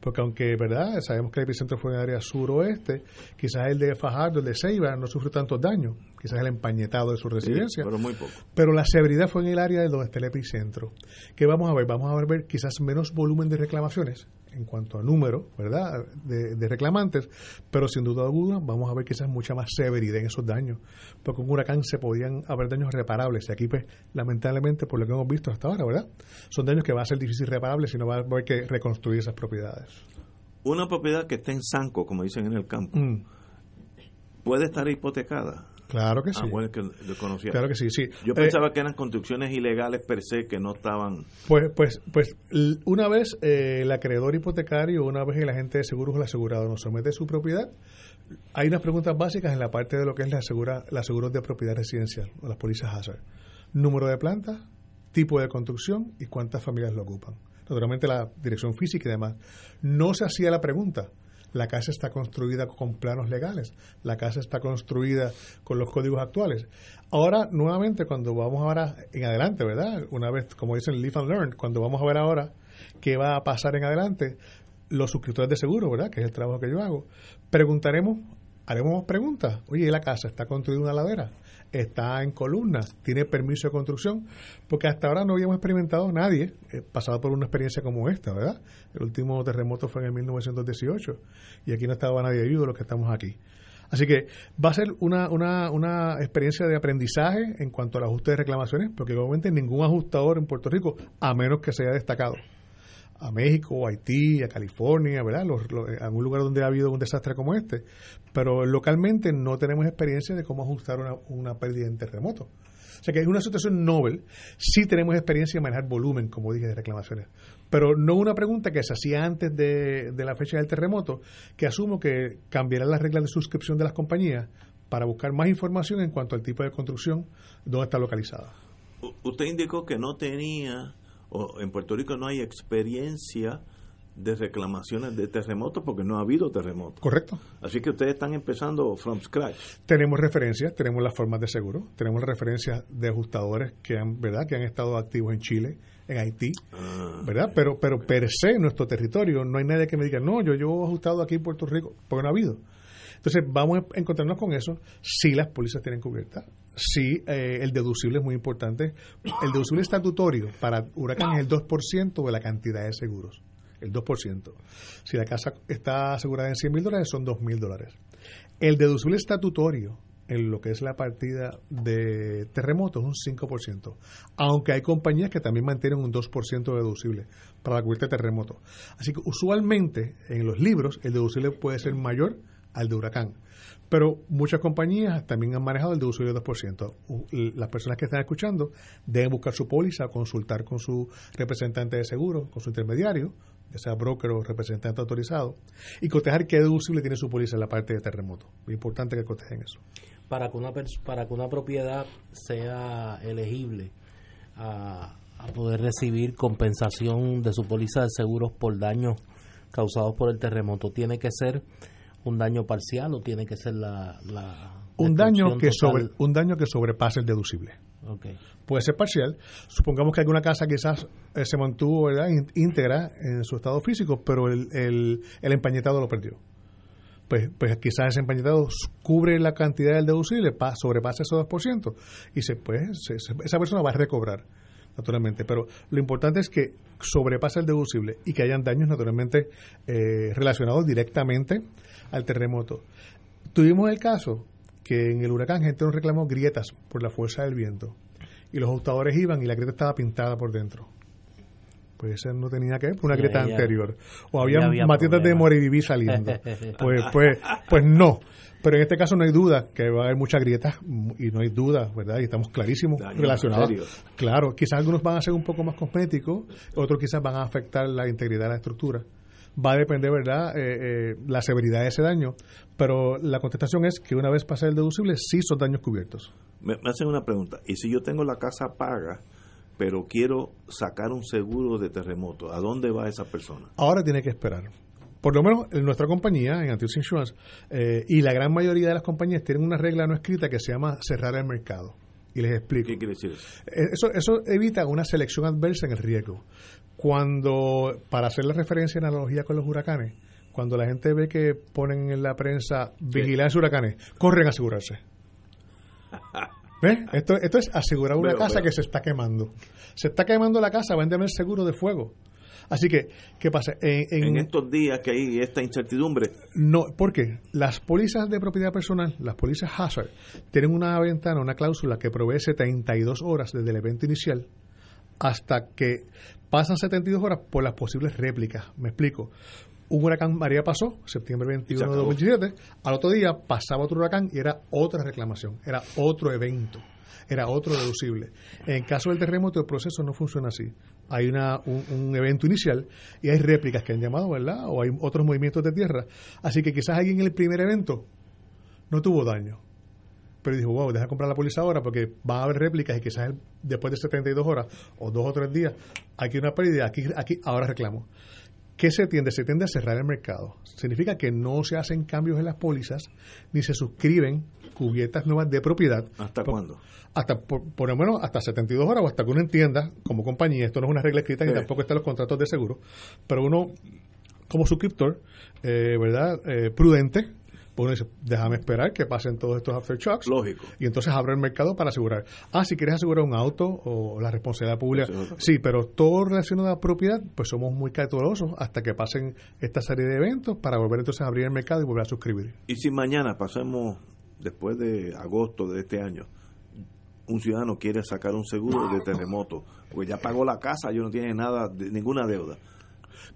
porque aunque, ¿verdad? Sabemos que el epicentro fue en el área suroeste, quizás el de Fajardo, el de Ceiba, no sufrió tantos daños, quizás el empañetado de su residencia. pero muy poco. Pero la severidad fue en el área de donde está el epicentro. ¿Qué vamos a ver? Vamos a ver quizás menos volumen de reclamaciones en cuanto a número, ¿verdad?, de, reclamantes, pero sin duda alguna vamos a ver quizás mucha más severidad en esos daños, porque un huracán se podían haber daños reparables, y aquí pues lamentablemente por lo que hemos visto hasta ahora, ¿verdad?, son daños que va a ser difícil reparables si no va a haber que reconstruir esas propiedades. Una propiedad que esté en Sanco, como dicen en el campo, mm. puede estar hipotecada. Claro que sí. Ah, que lo conocía. Claro que sí, sí. Yo pensaba eh, que eran construcciones ilegales per se que no estaban. Pues, pues, pues, una vez eh, el acreedor hipotecario, una vez el agente de seguros o el asegurado nos somete su propiedad, hay unas preguntas básicas en la parte de lo que es la asegura, la seguros de propiedad residencial o las pólizas hazard. Número de planta, tipo de construcción y cuántas familias lo ocupan. Naturalmente la dirección física y demás. No se hacía la pregunta la casa está construida con planos legales, la casa está construida con los códigos actuales. Ahora, nuevamente, cuando vamos ahora en adelante, ¿verdad? Una vez, como dicen, live and learn, cuando vamos a ver ahora qué va a pasar en adelante, los suscriptores de seguro, ¿verdad? Que es el trabajo que yo hago, preguntaremos, haremos preguntas. Oye, ¿la casa está construida en una ladera? Está en columnas, tiene permiso de construcción, porque hasta ahora no habíamos experimentado nadie eh, pasado por una experiencia como esta, ¿verdad? El último terremoto fue en el 1918 y aquí no estaba nadie ayudo los que estamos aquí. Así que va a ser una, una, una experiencia de aprendizaje en cuanto al ajuste de reclamaciones, porque obviamente ningún ajustador en Puerto Rico, a menos que se haya destacado, a México, a Haití, a California, ¿verdad? Los, algún lugar donde ha habido un desastre como este. Pero localmente no tenemos experiencia de cómo ajustar una, pérdida en terremoto. O sea que es una situación novel. Sí tenemos experiencia de manejar volumen, como dije, de reclamaciones. Pero no una pregunta que se hacía antes de, de la fecha del terremoto, que asumo que cambiarán las reglas de suscripción de las compañías para buscar más información en cuanto al tipo de construcción, dónde está localizada. Usted indicó que no tenía o en Puerto Rico no hay experiencia de reclamaciones de terremotos porque no ha habido terremotos. Correcto. Así que ustedes están empezando from scratch. Tenemos referencias, tenemos las formas de seguro, tenemos referencias de ajustadores que han, ¿verdad? que han estado activos en Chile, en Haití, ah. ¿verdad? Pero pero per se en nuestro territorio no hay nadie que me diga, "No, yo yo he ajustado aquí en Puerto Rico", porque no ha habido. Entonces, vamos a encontrarnos con eso si las pólizas tienen cubierta, si eh, el deducible es muy importante. El deducible estatutorio para huracán es el 2% de la cantidad de seguros, el 2%. Si la casa está asegurada en 100 mil dólares, son 2 mil dólares. El deducible estatutorio en lo que es la partida de terremotos es un 5%, aunque hay compañías que también mantienen un 2% de deducible para de terremotos. Así que usualmente en los libros el deducible puede ser mayor al de huracán. Pero muchas compañías también han manejado el de 2%. Las personas que están escuchando deben buscar su póliza, consultar con su representante de seguro, con su intermediario, ya sea broker o representante autorizado, y cotejar qué deducible tiene su póliza en la parte de terremoto. Es importante que cotejen eso. Para que una, para que una propiedad sea elegible a poder recibir compensación de su póliza de seguros por daños causados por el terremoto, tiene que ser un daño parcial o tiene que ser la, un daño que sobre un daño que sobrepase el deducible. Puede ser parcial. Supongamos que alguna casa quizás eh, se mantuvo ¿verdad? íntegra en su estado físico pero el, el, empañetado lo perdió. Pues, pues quizás ese empañetado cubre la cantidad del deducible sobrepasa ese 2% y se, pues, esa persona va a recobrar naturalmente, pero lo importante es que sobrepase el deducible y que hayan daños naturalmente eh, relacionados directamente al terremoto. Tuvimos el caso que en el huracán gente nos reclamó grietas por la fuerza del viento y los ajustadores iban y la grieta estaba pintada por dentro. Pues ese no tenía que ver, fue una grieta ya. anterior. O había, había matitas de moriviví saliendo. pues, pues, pues no. Pero en este caso no hay duda que va a haber muchas grietas y no hay duda, ¿verdad? Y estamos clarísimos Daños relacionados. Claro, quizás algunos van a ser un poco más cosméticos, otros quizás van a afectar la integridad de la estructura. Va a depender, ¿verdad?, eh, eh, la severidad de ese daño. Pero la contestación es que una vez pasa el deducible, sí son daños cubiertos. Me, me hacen una pregunta. ¿Y si yo tengo la casa paga, pero quiero sacar un seguro de terremoto, ¿a dónde va esa persona? Ahora tiene que esperar. Por lo menos en nuestra compañía, en Antius Insurance, eh, y la gran mayoría de las compañías tienen una regla no escrita que se llama cerrar el mercado. Y les explico. ¿Qué quiere decir eso? Eh, Eso, eso evita una selección adversa en el riesgo. Cuando, para hacer la referencia en analogía con los huracanes, cuando la gente ve que ponen en la prensa vigilancia huracanes, corren a asegurarse. ¿Ves? Esto, esto es asegurar una casa que se está quemando. Se está quemando la casa, van a tener seguro de fuego. Así que, ¿qué pasa? En, en- En estos días que hay esta incertidumbre, no, ¿por qué? Las pólizas de propiedad personal, las pólizas Hazard, tienen una ventana, una cláusula que provee 72 horas desde el evento inicial hasta que pasan 72 horas por las posibles réplicas. Me explico. Un huracán María pasó, septiembre 21 de acabó. 2017, al otro día pasaba otro huracán y era otra reclamación, era otro evento, era otro deducible. En caso del terremoto, el proceso no funciona así. Hay una, un, un evento inicial y hay réplicas que han llamado, ¿verdad? O hay otros movimientos de tierra. Así que quizás alguien en el primer evento no tuvo daño. Pero dijo, wow, deja comprar la póliza ahora porque va a haber réplicas y quizás después de 72 horas o dos o tres días, aquí hay una pérdida, aquí, aquí ahora reclamo. ¿Qué se tiende? Se tiende a cerrar el mercado. Significa que no se hacen cambios en las pólizas ni se suscriben cubiertas nuevas de propiedad. ¿hasta Por- cuándo? Hasta, por, por lo menos hasta 72 horas o hasta que uno entienda, como compañía, esto no es una regla escrita ni Sí. tampoco están los contratos de seguro, pero uno, como suscriptor, eh, ¿verdad? Eh, prudente, pues déjame esperar que pasen todos estos aftershocks. Lógico. Y entonces abre el mercado para asegurar. Ah, si quieres asegurar un auto o la responsabilidad pública. Sí, pero todo relacionado a propiedad, pues somos muy cautelosos hasta que pasen esta serie de eventos para volver entonces a abrir el mercado y volver a suscribir. Y si mañana pasemos, después de agosto de este año, un ciudadano quiere sacar un seguro de terremoto, porque ya pagó la casa, yo no tiene nada, de, ninguna deuda.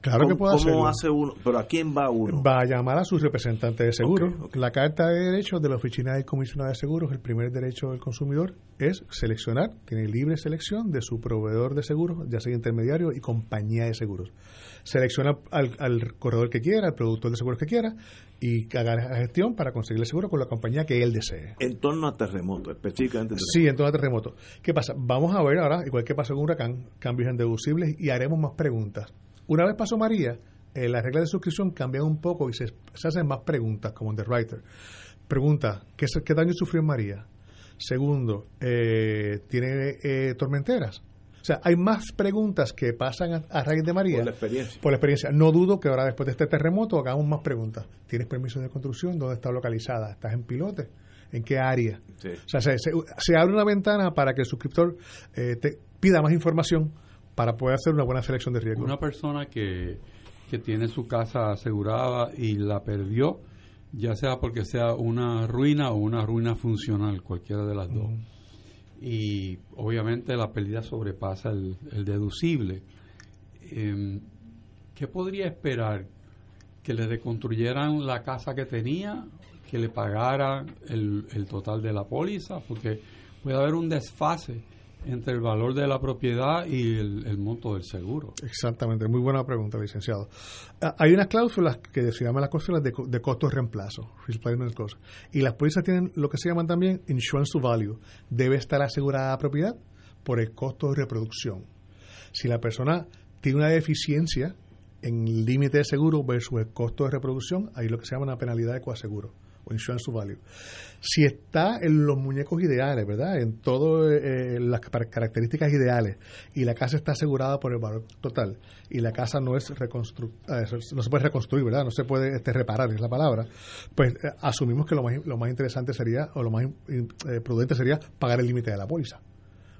Claro que ¿Cómo, puede cómo hacerlo. hace uno? ¿Pero a quién va uno? Va a llamar a su representante de seguro. La carta de derechos de la Oficina del Comisionado de Seguros, el primer derecho del consumidor es seleccionar, tiene libre selección de su proveedor de seguros, ya sea intermediario y compañía de seguros. Selecciona al, al corredor que quiera, al productor de seguros que quiera y haga la gestión para conseguir el seguro con la compañía que él desee. En torno a terremoto, específicamente. Sí, en todo terremoto. ¿Qué pasa? Vamos a ver ahora, igual que pasó con huracán, cambios en deducibles y haremos más preguntas. Una vez pasó María, eh, las reglas de suscripción cambian un poco y se, se hacen más preguntas, como Underwriter. Pregunta, ¿qué, se- ¿qué daño sufrió en María? Segundo, eh, ¿tiene eh, tormenteras? O sea, hay más preguntas que pasan a, a raíz de María. Por la experiencia. Por la experiencia. No dudo que ahora, después de este terremoto, hagamos más preguntas. ¿Tienes permiso de construcción? ¿Dónde está localizada? ¿Estás en pilote? ¿En qué área? Sí. O sea, se, se- se abre una ventana para que el suscriptor eh, te pida más información para poder hacer una buena selección de riesgos. Una persona que, que tiene su casa asegurada y la perdió, ya sea porque sea una ruina o una ruina funcional, cualquiera de las dos. Y obviamente la pérdida sobrepasa el, el deducible. Em, ¿Qué podría esperar? ¿Que le reconstruyeran la casa que tenía? ¿Que le pagaran el, el total de la póliza? Porque puede haber un desfase entre el valor de la propiedad y el, monto del seguro. Exactamente, muy buena pregunta, licenciado. Ah, Hay unas cláusulas que se llaman las cláusulas de, de costo de reemplazo, y las pólizas tienen lo que se llaman también insurance to value. Debe estar asegurada la propiedad por el costo de reproducción. Si la persona tiene una deficiencia en el límite de seguro versus el costo de reproducción, hay lo que se llama una penalidad de coaseguro value. Si está en los muñecos ideales, ¿verdad? En todas las car- características ideales y la casa está asegurada por el valor total y la casa no es reconstru eh, no se puede reconstruir, ¿verdad? No se puede este, reparar, es la palabra. Pues eh, asumimos que lo más, lo más interesante sería o lo más eh, prudente sería pagar el límite de la póliza.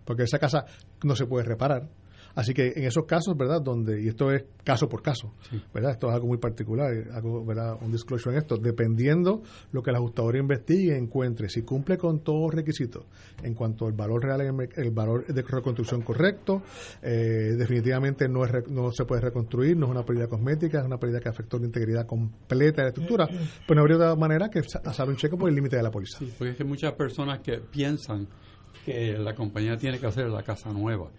Porque esa casa no se puede reparar. Así que en esos casos, ¿verdad? Donde, y esto es caso por caso, ¿verdad? Esto es algo muy particular, algo, ¿verdad? Un disclosure en esto. Dependiendo lo que el ajustador investigue, encuentre, si cumple con todos los requisitos en cuanto al valor real, el valor de reconstrucción correcto, eh, definitivamente no, es, no se puede reconstruir, no es una pérdida cosmética, es una pérdida que afectó la integridad completa de la estructura, pues no habría otra manera que hacer un cheque por el límite de la póliza. Sí, porque es que muchas personas que piensan que la compañía tiene que hacer la casa nueva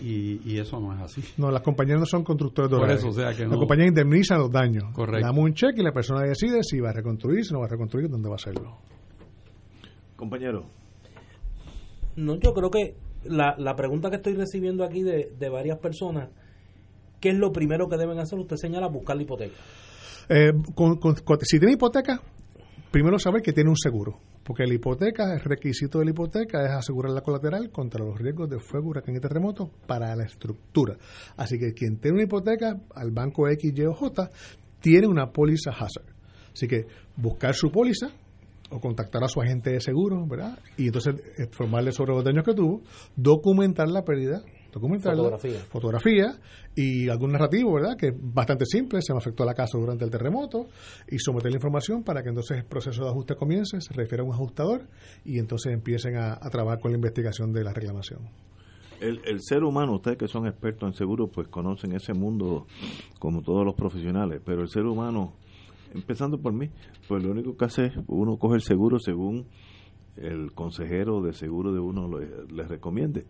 y, eso no es así. No, las compañías no son constructores de Por eso, o sea que Las compañías indemnizan los daños. Correcto. Damos un cheque y la persona decide si va a reconstruir, si no va a reconstruir, dónde va a hacerlo. Compañero. No, yo creo que la, la pregunta que estoy recibiendo aquí de, de varias personas, ¿qué es lo primero que deben hacer? Usted señala buscar la hipoteca. Eh, si tiene hipoteca, primero saber que tiene un seguro. Porque la hipoteca, el requisito de la hipoteca es asegurar la colateral contra los riesgos de fuego, huracán y terremoto para la estructura. Así que quien tiene una hipoteca al banco X, Y o J tiene una póliza hazard. Así que buscar su póliza o contactar a su agente de seguro, ¿verdad? Y entonces informarle sobre los daños que tuvo, documentar la pérdida fotografía. fotografía y algún narrativo, ¿verdad? Que es bastante simple, se me afectó la casa durante el terremoto y someter la información para que entonces el proceso de ajuste comience, se refiere a un ajustador y entonces empiecen a, trabajar con la investigación de la reclamación. El, el, ser humano, ustedes que son expertos en seguro, pues conocen ese mundo como todos los profesionales, pero el ser humano, empezando por mí, pues lo único que hace es uno coge el seguro según el consejero de seguro de uno le recomiende.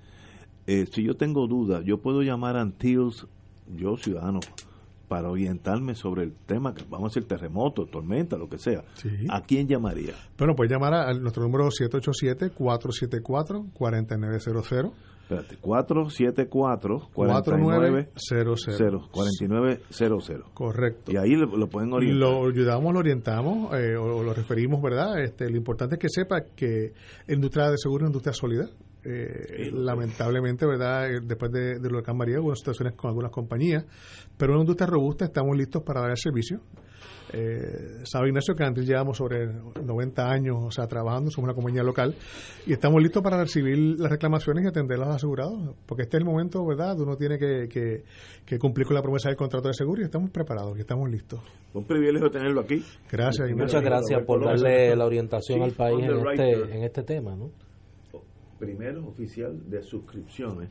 Eh, si yo tengo dudas, yo puedo llamar a Antilles, yo ciudadano, para orientarme sobre el tema, vamos a decir terremoto, tormenta, lo que sea. ¿A quién llamaría? Bueno, pues llamar a nuestro número 787-474-4900. Espérate, 474-4900. 4900. Correcto. Y ahí lo, pueden orientar. Lo ayudamos, lo orientamos eh, o, lo referimos, ¿verdad? Este, lo importante es que sepa que la industria de seguro es una industria sólida. Eh, lamentablemente, ¿verdad? Eh, después de, de huracán María hubo situaciones con algunas compañías, pero una industria robusta estamos listos para dar el servicio. Eh, sabe Ignacio que antes llevamos sobre 90 años, o sea, trabajando, somos una compañía local y estamos listos para recibir las reclamaciones y atender a los asegurados, porque este es el momento, ¿verdad? Uno tiene que, que, cumplir con la promesa del contrato de seguro y estamos preparados y estamos listos. Un privilegio tenerlo aquí. Gracias, Muchas gracias por darle la orientación al país en este, en este tema, ¿no? Primero oficial de suscripciones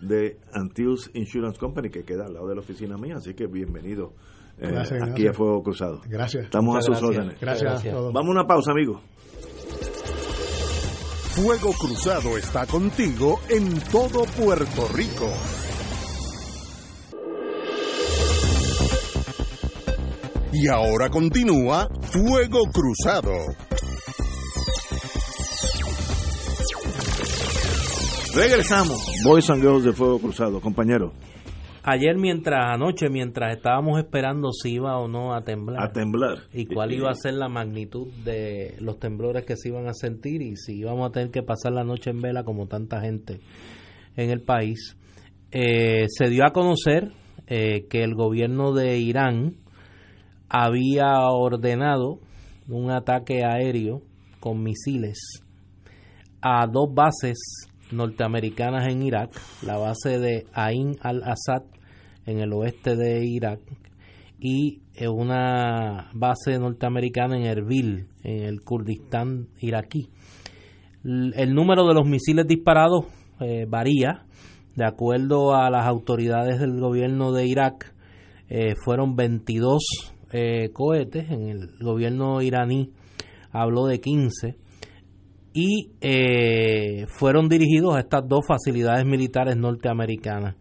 de Antilles Insurance Company, que queda al lado de la oficina mía, así que bienvenido eh, aquí a Fuego Cruzado. Gracias. Estamos a sus órdenes. Gracias. Vamos a una pausa, amigos. Fuego Cruzado está contigo en todo Puerto Rico. Y ahora continúa Fuego Cruzado. Regresamos. Boys and Girls de Fuego Cruzado, compañero. Ayer mientras anoche mientras estábamos esperando si iba o no a temblar. A temblar. Y cuál iba a ser la magnitud de los temblores que se iban a sentir y si íbamos a tener que pasar la noche en vela como tanta gente en el país. Eh, se dio a conocer eh, que el gobierno de Irán había ordenado un ataque aéreo con misiles a dos bases norteamericanas en Irak, la base de Ain al-Assad en el oeste de Irak y una base norteamericana en Erbil, en el Kurdistán iraquí. El número de los misiles disparados eh, varía. De acuerdo a las autoridades del gobierno de Irak, eh, fueron 22 eh, cohetes. En el gobierno iraní habló de 15 y fueron dirigidos a estas dos facilidades militares norteamericanas.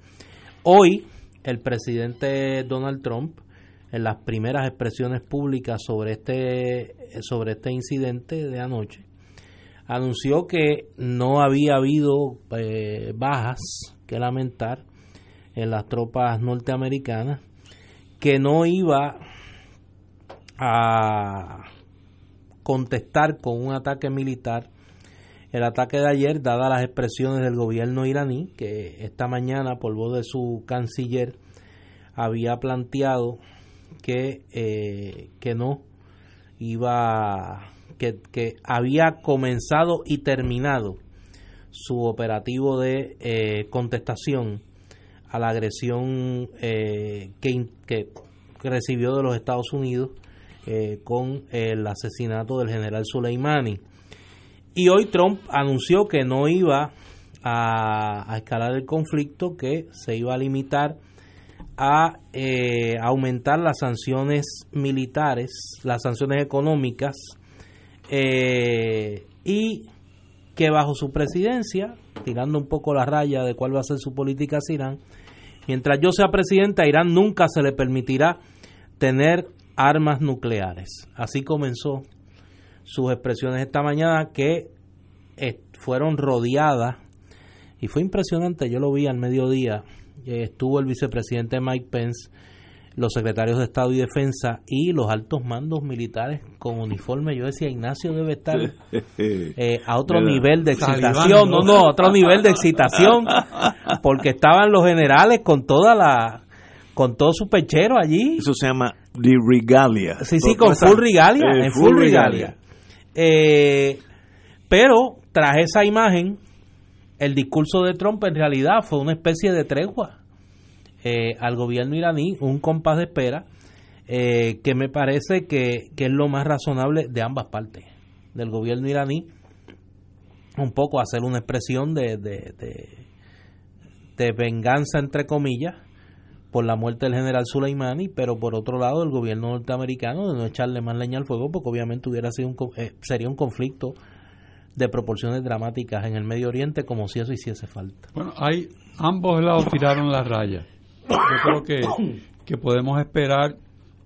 Hoy el presidente Donald Trump en las primeras expresiones públicas sobre este sobre este incidente de anoche anunció que no había habido eh, bajas que lamentar en las tropas norteamericanas que no iba a contestar con un ataque militar el ataque de ayer, dadas las expresiones del gobierno iraní, que esta mañana, por voz de su canciller, había planteado que, eh, que no iba, que, que, había comenzado y terminado su operativo de eh, contestación a la agresión eh, que, que, recibió de los Estados Unidos con el asesinato del general Soleimani. Y hoy Trump anunció que no iba a, escalar el conflicto, que se iba a limitar a eh, aumentar las sanciones militares, las sanciones económicas, eh, y que bajo su presidencia, tirando un poco la raya de cuál va a ser su política hacia Irán, mientras yo sea presidente, a Irán nunca se le permitirá tener armas nucleares. Así comenzó sus expresiones esta mañana que eh, fueron rodeadas y fue impresionante, yo lo vi al mediodía, estuvo el vicepresidente Mike Pence, los secretarios de Estado y Defensa y los altos mandos militares con uniforme. Yo decía, Ignacio debe estar eh, a otro nivel de excitación, no, no, a otro nivel de excitación, porque estaban los generales con toda la, con todo su pechero allí. Eso se llama de regalia. Sí, sí, con full regalia, eh, en full, regalia. Eh, pero tras esa imagen, el discurso de Trump en realidad fue una especie de tregua eh, al gobierno iraní, un compás de espera, eh, que me parece que, es lo más razonable de ambas partes, del gobierno iraní, un poco hacer una expresión de, de, venganza, entre comillas, por la muerte del general Soleimani, pero por otro lado el gobierno norteamericano de no echarle más leña al fuego, porque obviamente hubiera sido un, eh, sería un conflicto de proporciones dramáticas en el Medio Oriente como si eso hiciese falta. Bueno, hay ambos lados tiraron la raya. Yo creo que, que podemos esperar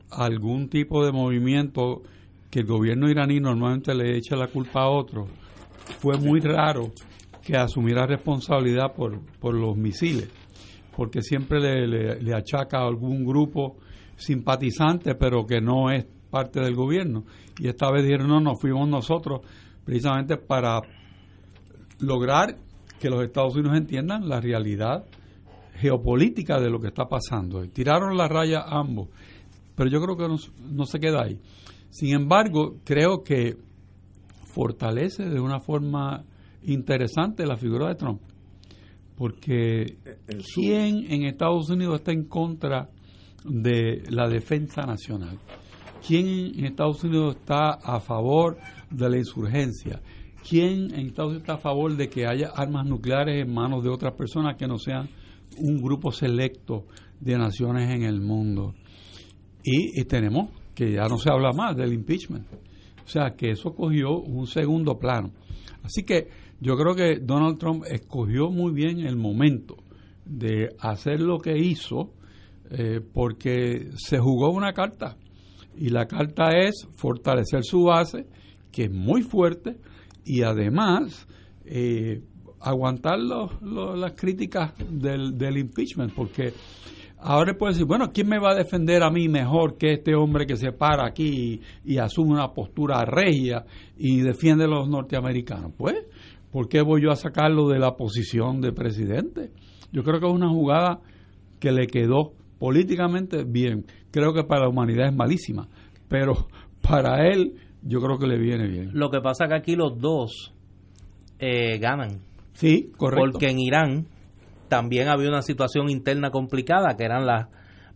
algún tipo de movimiento que el gobierno iraní normalmente le echa la culpa a otro. Fue muy raro que asumiera responsabilidad por, por los misiles, porque siempre le, achaca a algún grupo simpatizante, pero que no es parte del gobierno. Y esta vez dijeron, no, nos fuimos nosotros precisamente para lograr que los Estados Unidos entiendan la realidad geopolítica de lo que está pasando. Tiraron la raya ambos, pero yo creo que no, se queda ahí. Sin embargo, creo que fortalece de una forma interesante la figura de Trump, porque ¿quién en Estados Unidos está en contra de la defensa nacional? ¿Quién en Estados Unidos está a favor de la insurgencia? ¿Quién en Estados Unidos está a favor de que haya armas nucleares en manos de otras personas que no sean un grupo selecto de naciones en el mundo? Y, tenemos que ya no se habla más del impeachment. O sea, que eso cogió un segundo plano. Así que yo creo que Donald Trump escogió muy bien el momento de hacer lo que hizo eh, porque se jugó una carta y la carta es fortalecer su base, que es muy fuerte, y además eh, aguantar las críticas del, del impeachment, porque ahora puede decir, bueno, ¿quién me va a defender a mí mejor que este hombre que se para aquí y, asume una postura regia y defiende a los norteamericanos? Pues, ¿por qué voy yo a sacarlo de la posición de presidente? Yo creo que es una jugada que le quedó políticamente bien. Creo que para la humanidad es malísima, pero para él yo creo que le viene bien. Lo que pasa es que aquí los dos eh, ganan. Sí, correcto. Porque en Irán también había una situación interna complicada, que eran las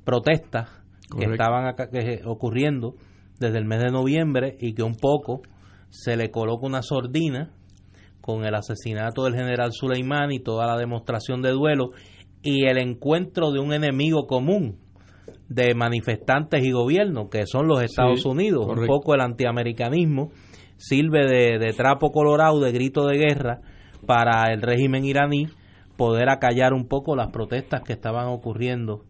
protestas que estaban acá, ocurriendo desde el mes de noviembre y que un poco se le coloca una sordina con el asesinato del general Suleimán y toda la demostración de duelo y el encuentro de un enemigo común de manifestantes y gobierno, que son los Estados Unidos. Un poco el antiamericanismo sirve de, trapo colorado, de grito de guerra para el régimen iraní poder acallar un poco las protestas que estaban ocurriendo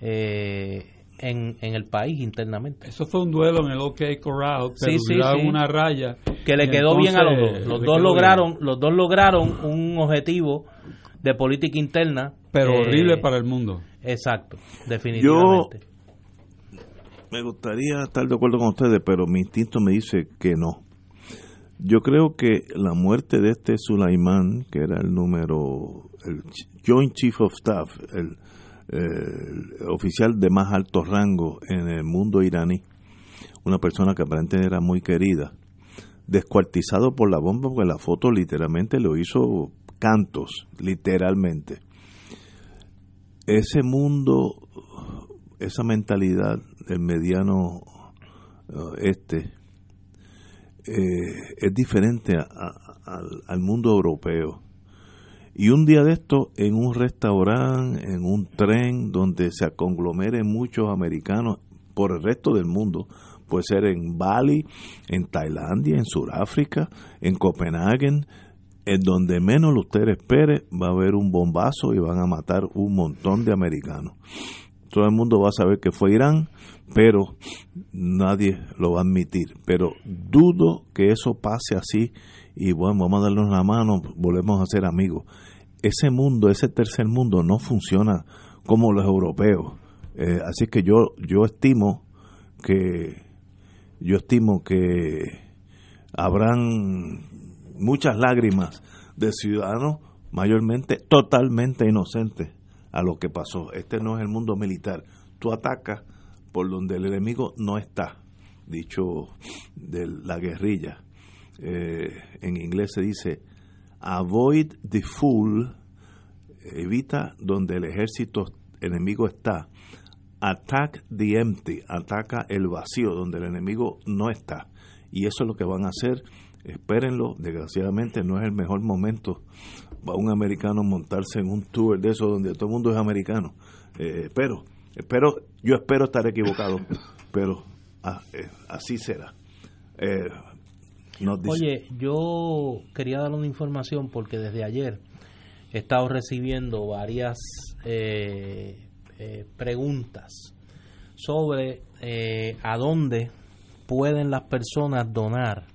eh, en, en, el país internamente. Eso fue un duelo en el OK Corral, sí, sí, una raya que le quedó bien a los dos. Los dos lograron, los dos lograron un objetivo de política interna. Pero eh, horrible para el mundo. Exacto, definitivamente. Yo me gustaría estar de acuerdo con ustedes, pero mi instinto me dice que no. Yo creo que la muerte de este Sulaimán, que era el número, el Joint Chief of Staff, el, el oficial de más alto rango en el mundo iraní, una persona que aparentemente era muy querida, descuartizado por la bomba, porque la foto literalmente lo hizo cantos, literalmente. ese mundo, esa mentalidad del mediano eh, este, eh, es diferente al, mundo europeo. Y un día de esto, en un restaurante, en un tren donde se conglomeren muchos americanos por el resto del mundo, puede ser en Bali, en Tailandia, en Sudáfrica, en Copenhague, en donde menos usted espere, va a haber un bombazo y van a matar un montón de americanos. Todo el mundo va a saber que fue Irán, pero nadie lo va a admitir. Pero dudo que eso pase así y bueno, vamos a darnos la mano, volvemos a ser amigos. Ese mundo, ese tercer mundo no funciona como los europeos. Eh, así que yo, yo estimo que yo estimo que habrán muchas lágrimas de ciudadanos mayormente totalmente inocentes a lo que pasó. Este no es el mundo militar. Tú atacas por donde el enemigo no está, dicho de la guerrilla. Eh, en inglés se dice, avoid the fool, evita donde el ejército enemigo está. Attack the empty, ataca el vacío donde el enemigo no está. Y eso es lo que van a hacer. Espérenlo, desgraciadamente no es el mejor momento para un americano montarse en un tour de eso donde todo el mundo es americano. Eh, pero Espero, yo espero estar equivocado, pero ah, eh, así será. Eh, Oye, yo quería dar una información porque desde ayer he estado recibiendo varias eh, preguntas sobre a dónde pueden las personas donar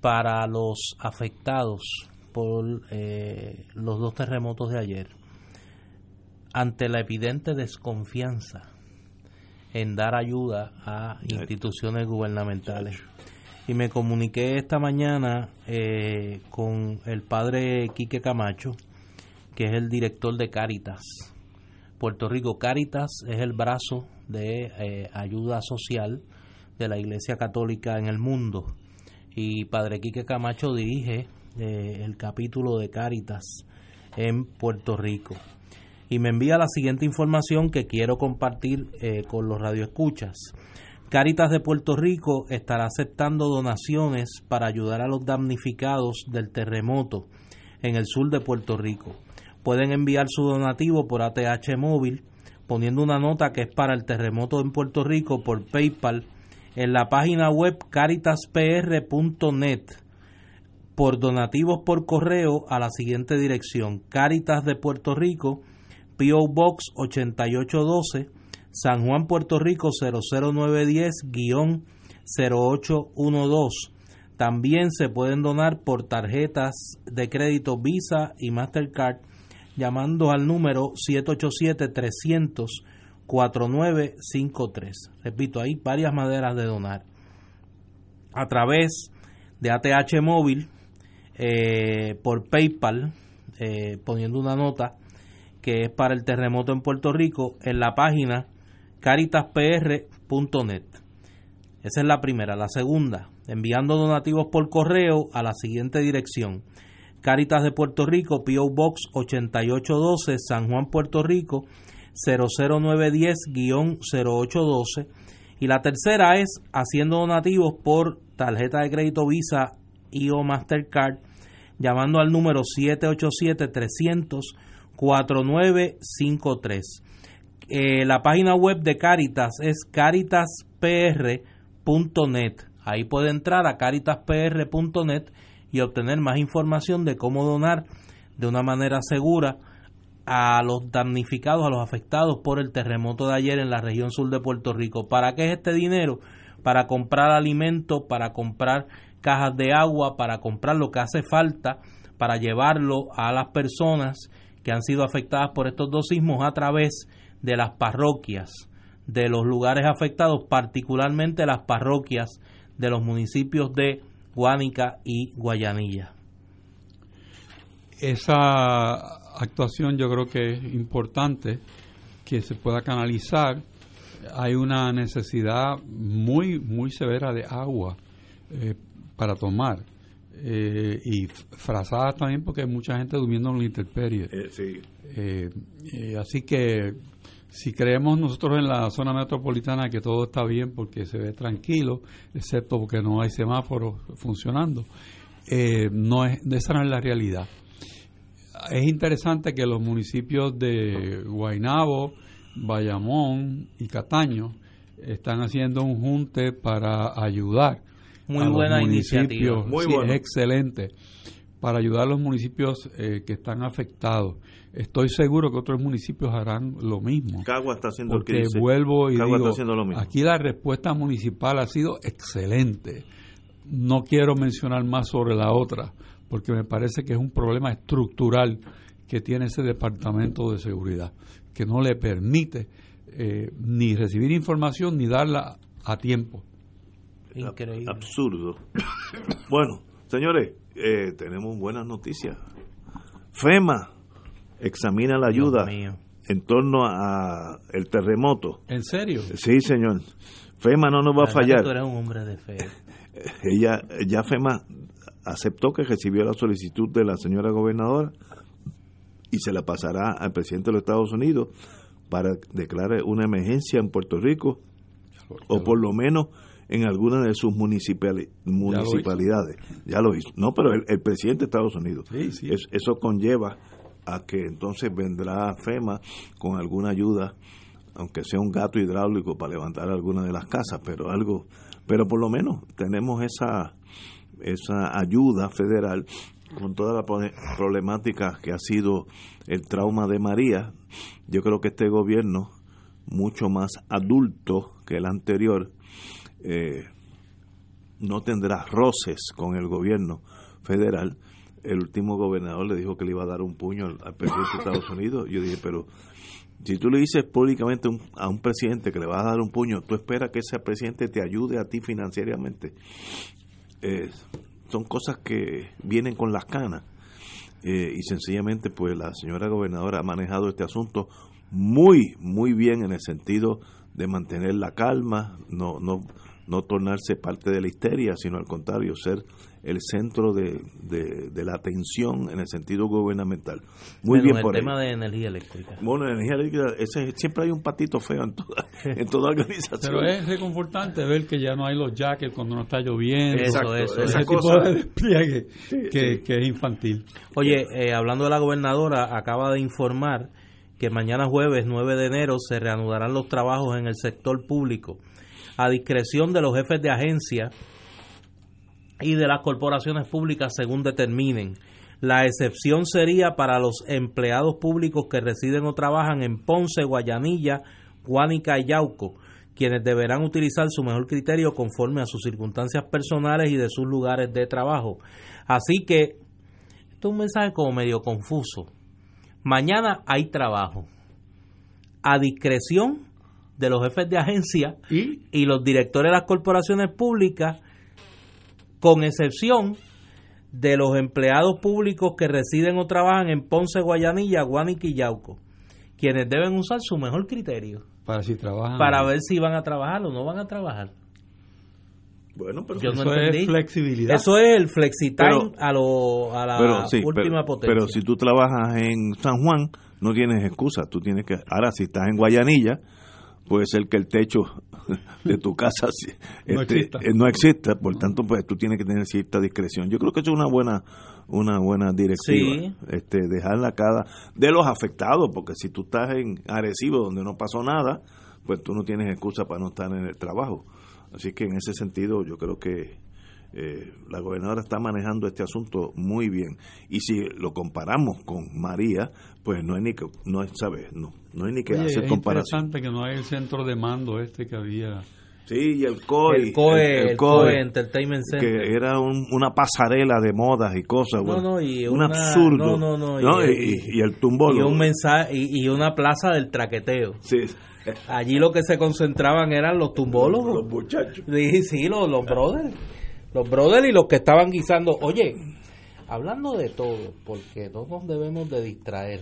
para los afectados por los dos terremotos de ayer ante la evidente desconfianza en dar ayuda a instituciones gubernamentales. Y me comuniqué esta mañana eh, con el padre Quique Camacho, que es el director de Cáritas. Puerto Rico Cáritas es el brazo de eh, ayuda social de la Iglesia Católica en el mundo. Y Padre Quique Camacho dirige eh, el capítulo de Cáritas en Puerto Rico y me envía la siguiente información que quiero compartir con los radioescuchas. Caritas de Puerto Rico estará aceptando donaciones para ayudar a los damnificados del terremoto en el sur de Puerto Rico. Pueden enviar su donativo por ATH móvil poniendo una nota que es para el terremoto en Puerto Rico por PayPal en la página web caritaspr.net por donativos por correo a la siguiente dirección Caritas de Puerto Rico PO Box 8812, San Juan, Puerto Rico 00910-0812. También se pueden donar por tarjetas de crédito Visa y Mastercard llamando al número 787-300-4953. Repito, hay varias maneras de donar. A través de ATH móvil, eh, por PayPal, eh, poniendo una nota que es para el terremoto en Puerto Rico, en la página caritaspr.net. Esa es la primera. La segunda, enviando donativos por correo a la siguiente dirección. Caritas de Puerto Rico, PO Box 8812, San Juan, Puerto Rico, 00910-0812. Y la tercera es haciendo donativos por tarjeta de crédito Visa y o Mastercard, llamando al número 787 300 4953. Eh, la página web de Caritas es caritaspr.net. Ahí puede entrar a caritaspr.net y obtener más información de cómo donar de una manera segura a los damnificados, a los afectados por el terremoto de ayer en la región sur de Puerto Rico. ¿Para qué es este dinero? Para comprar alimentos, para comprar cajas de agua, para comprar lo que hace falta, para llevarlo a las personas que han sido afectadas por estos dos sismos a través de las parroquias de los lugares afectados, particularmente las parroquias de los municipios de Guánica y Guayanilla. Esa actuación yo creo que es importante que se pueda canalizar. Hay una necesidad muy, muy severa de agua eh, para tomar. eh, y frazadas también porque hay mucha gente durmiendo en la intemperie. Eh, sí. Eh, eh, así que si creemos nosotros en la zona metropolitana que todo está bien porque se ve tranquilo, excepto porque no hay semáforos funcionando, eh, no es, esa no es la realidad. Es interesante que los municipios de Guaynabo, Bayamón y Cataño están haciendo un junte para ayudar Muy a los buena municipios. iniciativa. Muy Sí, bueno. es excelente para ayudar a los municipios eh, que están afectados. Estoy seguro que otros municipios harán lo mismo. Cagua está haciendo el que Porque dice. vuelvo y Cagua digo, está haciendo lo mismo. aquí la respuesta municipal ha sido excelente. No quiero mencionar más sobre la otra, porque me parece que es un problema estructural que tiene ese departamento de seguridad, que no le permite eh, ni recibir información ni darla a tiempo. Increíble. Absurdo. bueno, señores, eh, tenemos buenas noticias. FEMA examina la ayuda en torno a el terremoto. ¿En serio? Sí, señor. FEMA no nos va a que Tú fallar. eres un hombre de fe. Ella ya FEMA aceptó que recibió la solicitud de la señora gobernadora y se la pasará al presidente de los Estados Unidos para declarar una emergencia en Puerto Rico o por lo menos en alguna de sus municipali- municipalidades. Ya lo hizo. No, pero el, el presidente de Estados Unidos. Sí, sí. Es- eso conlleva a que entonces vendrá FEMA con alguna ayuda, aunque sea un gato hidráulico para levantar alguna de las casas, pero algo, pero por lo menos tenemos esa esa ayuda federal con toda la problemática que ha sido el trauma de María. Yo creo que este gobierno, mucho más adulto que el anterior, eh, no tendrá roces con el gobierno federal. El último gobernador le dijo que le iba a dar un puño al, presidente de Estados Unidos. Yo dije, pero si tú le dices públicamente un- a un presidente que le vas a dar un puño, tú esperas que ese presidente te ayude a ti financieramente. Eh, son cosas que vienen con las canas. Eh, y sencillamente, pues la señora gobernadora ha manejado este asunto muy, muy bien en el sentido de mantener la calma, no, no, no tornarse parte de la histeria, sino al contrario, ser el centro de, de, de la atención en el sentido gubernamental. Muy Menos bien el por ahí. tema de energía eléctrica. Bueno, energía eléctrica, ese, siempre hay un patito feo en toda, en toda organización. Pero es reconfortante ver que ya no hay los jackets cuando no está lloviendo. Eso, Exacto, eso, ese esa tipo cosa- de despliegue que, que es infantil. Oye, eh, hablando de la gobernadora, acaba de informar que mañana jueves 9 de enero se reanudarán los trabajos en el sector público a discreción de los jefes de agencia y de las corporaciones públicas según determinen. La excepción sería para los empleados públicos que residen o trabajan en Ponce, Guayanilla, Guánica y Yauco, quienes deberán utilizar su mejor criterio conforme a sus circunstancias personales y de sus lugares de trabajo. Así que esto es un mensaje como medio confuso. Mañana hay trabajo. A discreción de los jefes de agencia Y y los directores de las corporaciones públicas, con excepción de los empleados públicos que residen o trabajan en Ponce, Guayanilla, Guánica y Yauco, quienes deben usar su mejor criterio para si trabajan. para ver si van a trabajar o no van a trabajar. Bueno, pero Yo Eso es flexibilidad. Eso es el flexitime a, lo, a la pero, sí, última pero, potencia. pero si tú trabajas en San Juan, no tienes excusa. Tú tienes que. Ahora, si estás en Guayanilla, puede ser que el techo de tu casa No este, exista. eh, no exista. Por tanto, pues tú tienes que tener cierta discreción. Yo creo que eso es una buena una buena directiva. Sí. Este, dejarla cada. de los afectados, porque si tú estás en Arecibo, donde no pasó nada, pues tú no tienes excusa para no estar en el trabajo. Así que en ese sentido, yo creo que eh, la gobernadora está manejando este asunto muy bien y si lo comparamos con María pues no hay ni que no hay, ¿sabes? no no hay ni que Oye, hacer es comparación interesante que no hay el centro de mando este que había. sí y el COE el COE, el, COE Entertainment Center. que era un- una pasarela de modas y cosas No, bueno, no, y un una- absurdo no, no, no, y- y, y el tumbolo y un mensaje y, y una plaza del traqueteo. sí, Allí lo que se concentraban eran los los tumbólogos. muchachos Sí, sí, los, los brothers. Los brothers y los que estaban guisando. Oye, hablando de todo, porque no nos debemos de distraer.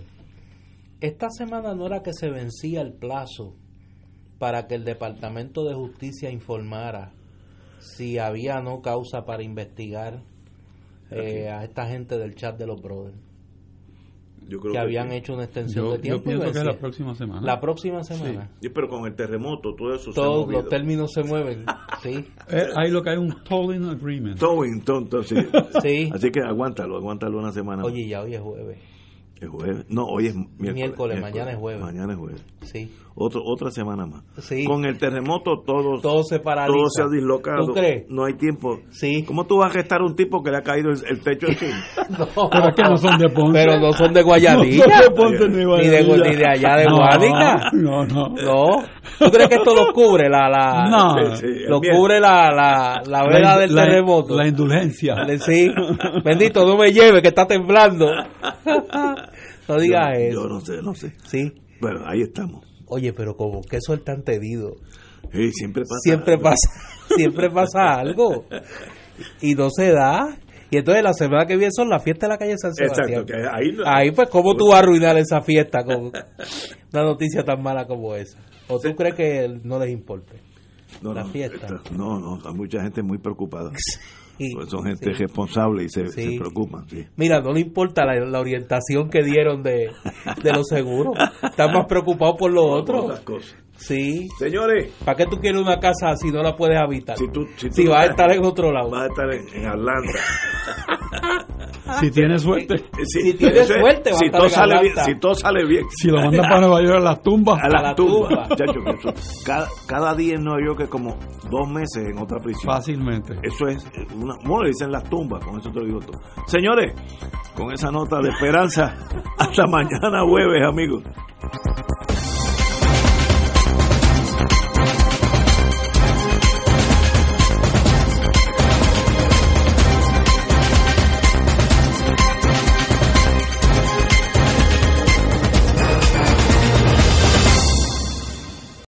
Esta semana no era que se vencía el plazo para que el Departamento de Justicia informara si había o no causa para investigar eh, a esta gente del chat de los brothers Yo creo que habían sí. hecho una extensión Yo, de yo tiempo. pienso y que es la próxima semana. la próxima semana. Sí, pero con el terremoto, todo eso Todos los términos se mueven. Sí, Eh, hay lo que hay un tolling agreement. Towing, tonto, sí. sí. Así que aguántalo, aguántalo una semana. Oye, ya hoy es jueves. Es jueves. No, hoy es miércoles. Miércoles, mañana es jueves. Mañana es jueves. Sí. Otro, otra semana más. Sí. Con el terremoto todo, Todo se paraliza. todo se ha dislocado. ¿Tú crees? No hay tiempo. Sí. ¿Cómo tú vas a arrestar a un tipo que le ha caído el, el techo encima? No. Pero es que no son de Ponce. Pero no son de Guayadilla. No son de Ponce ni de Ni de- Guayadilla. ni de allá de No, Guánica. No, no. No. ¿Tú crees que esto lo cubre la, la No. Sí, sí, lo cubre la, la, la vela del la- terremoto? La indulgencia. Sí. Bendito, no me lleve que está temblando. No digas yo, eso. yo no sé, no sé. Sí. Bueno, ahí estamos. Oye, pero como que eso es tan tedido. Sí, siempre pasa. Siempre algo. pasa, siempre pasa algo. Y no se da. Y entonces la semana que viene son las fiestas de la calle San Sebastián. Exacto, que ahí, Ahí pues, ¿cómo tú vas a arruinar esa fiesta con una noticia tan mala como esa? ¿O tú crees que no les importe? no, la no, fiesta. esta- no, no, hay mucha gente muy preocupada. Pues son gente sí. responsable y se, Sí. se preocupan. Sí. Mira, no le importa la, la orientación que dieron de, de los seguros. Están más preocupados por lo otro. Sí. Señores, ¿Para qué tú quieres una casa si no la puedes habitar? si tú, si tú Si vas a estar en otro lado. vas a estar en, en Atlanta. Si tiene suerte. Si, tienes eso es, suerte, vas a si estar todo en sale bien, Atlanta. si todo sale bien. Si lo mandan para Nueva York a las tumbas. A la, la tumba. tumba. Cada, cada día en Nueva York es como dos meses en otra prisión. Fácilmente. Eso es una. ¿Cómo le dicen las tumbas? Con eso te lo digo todo. Señores, con esa nota de esperanza, hasta mañana jueves, amigos.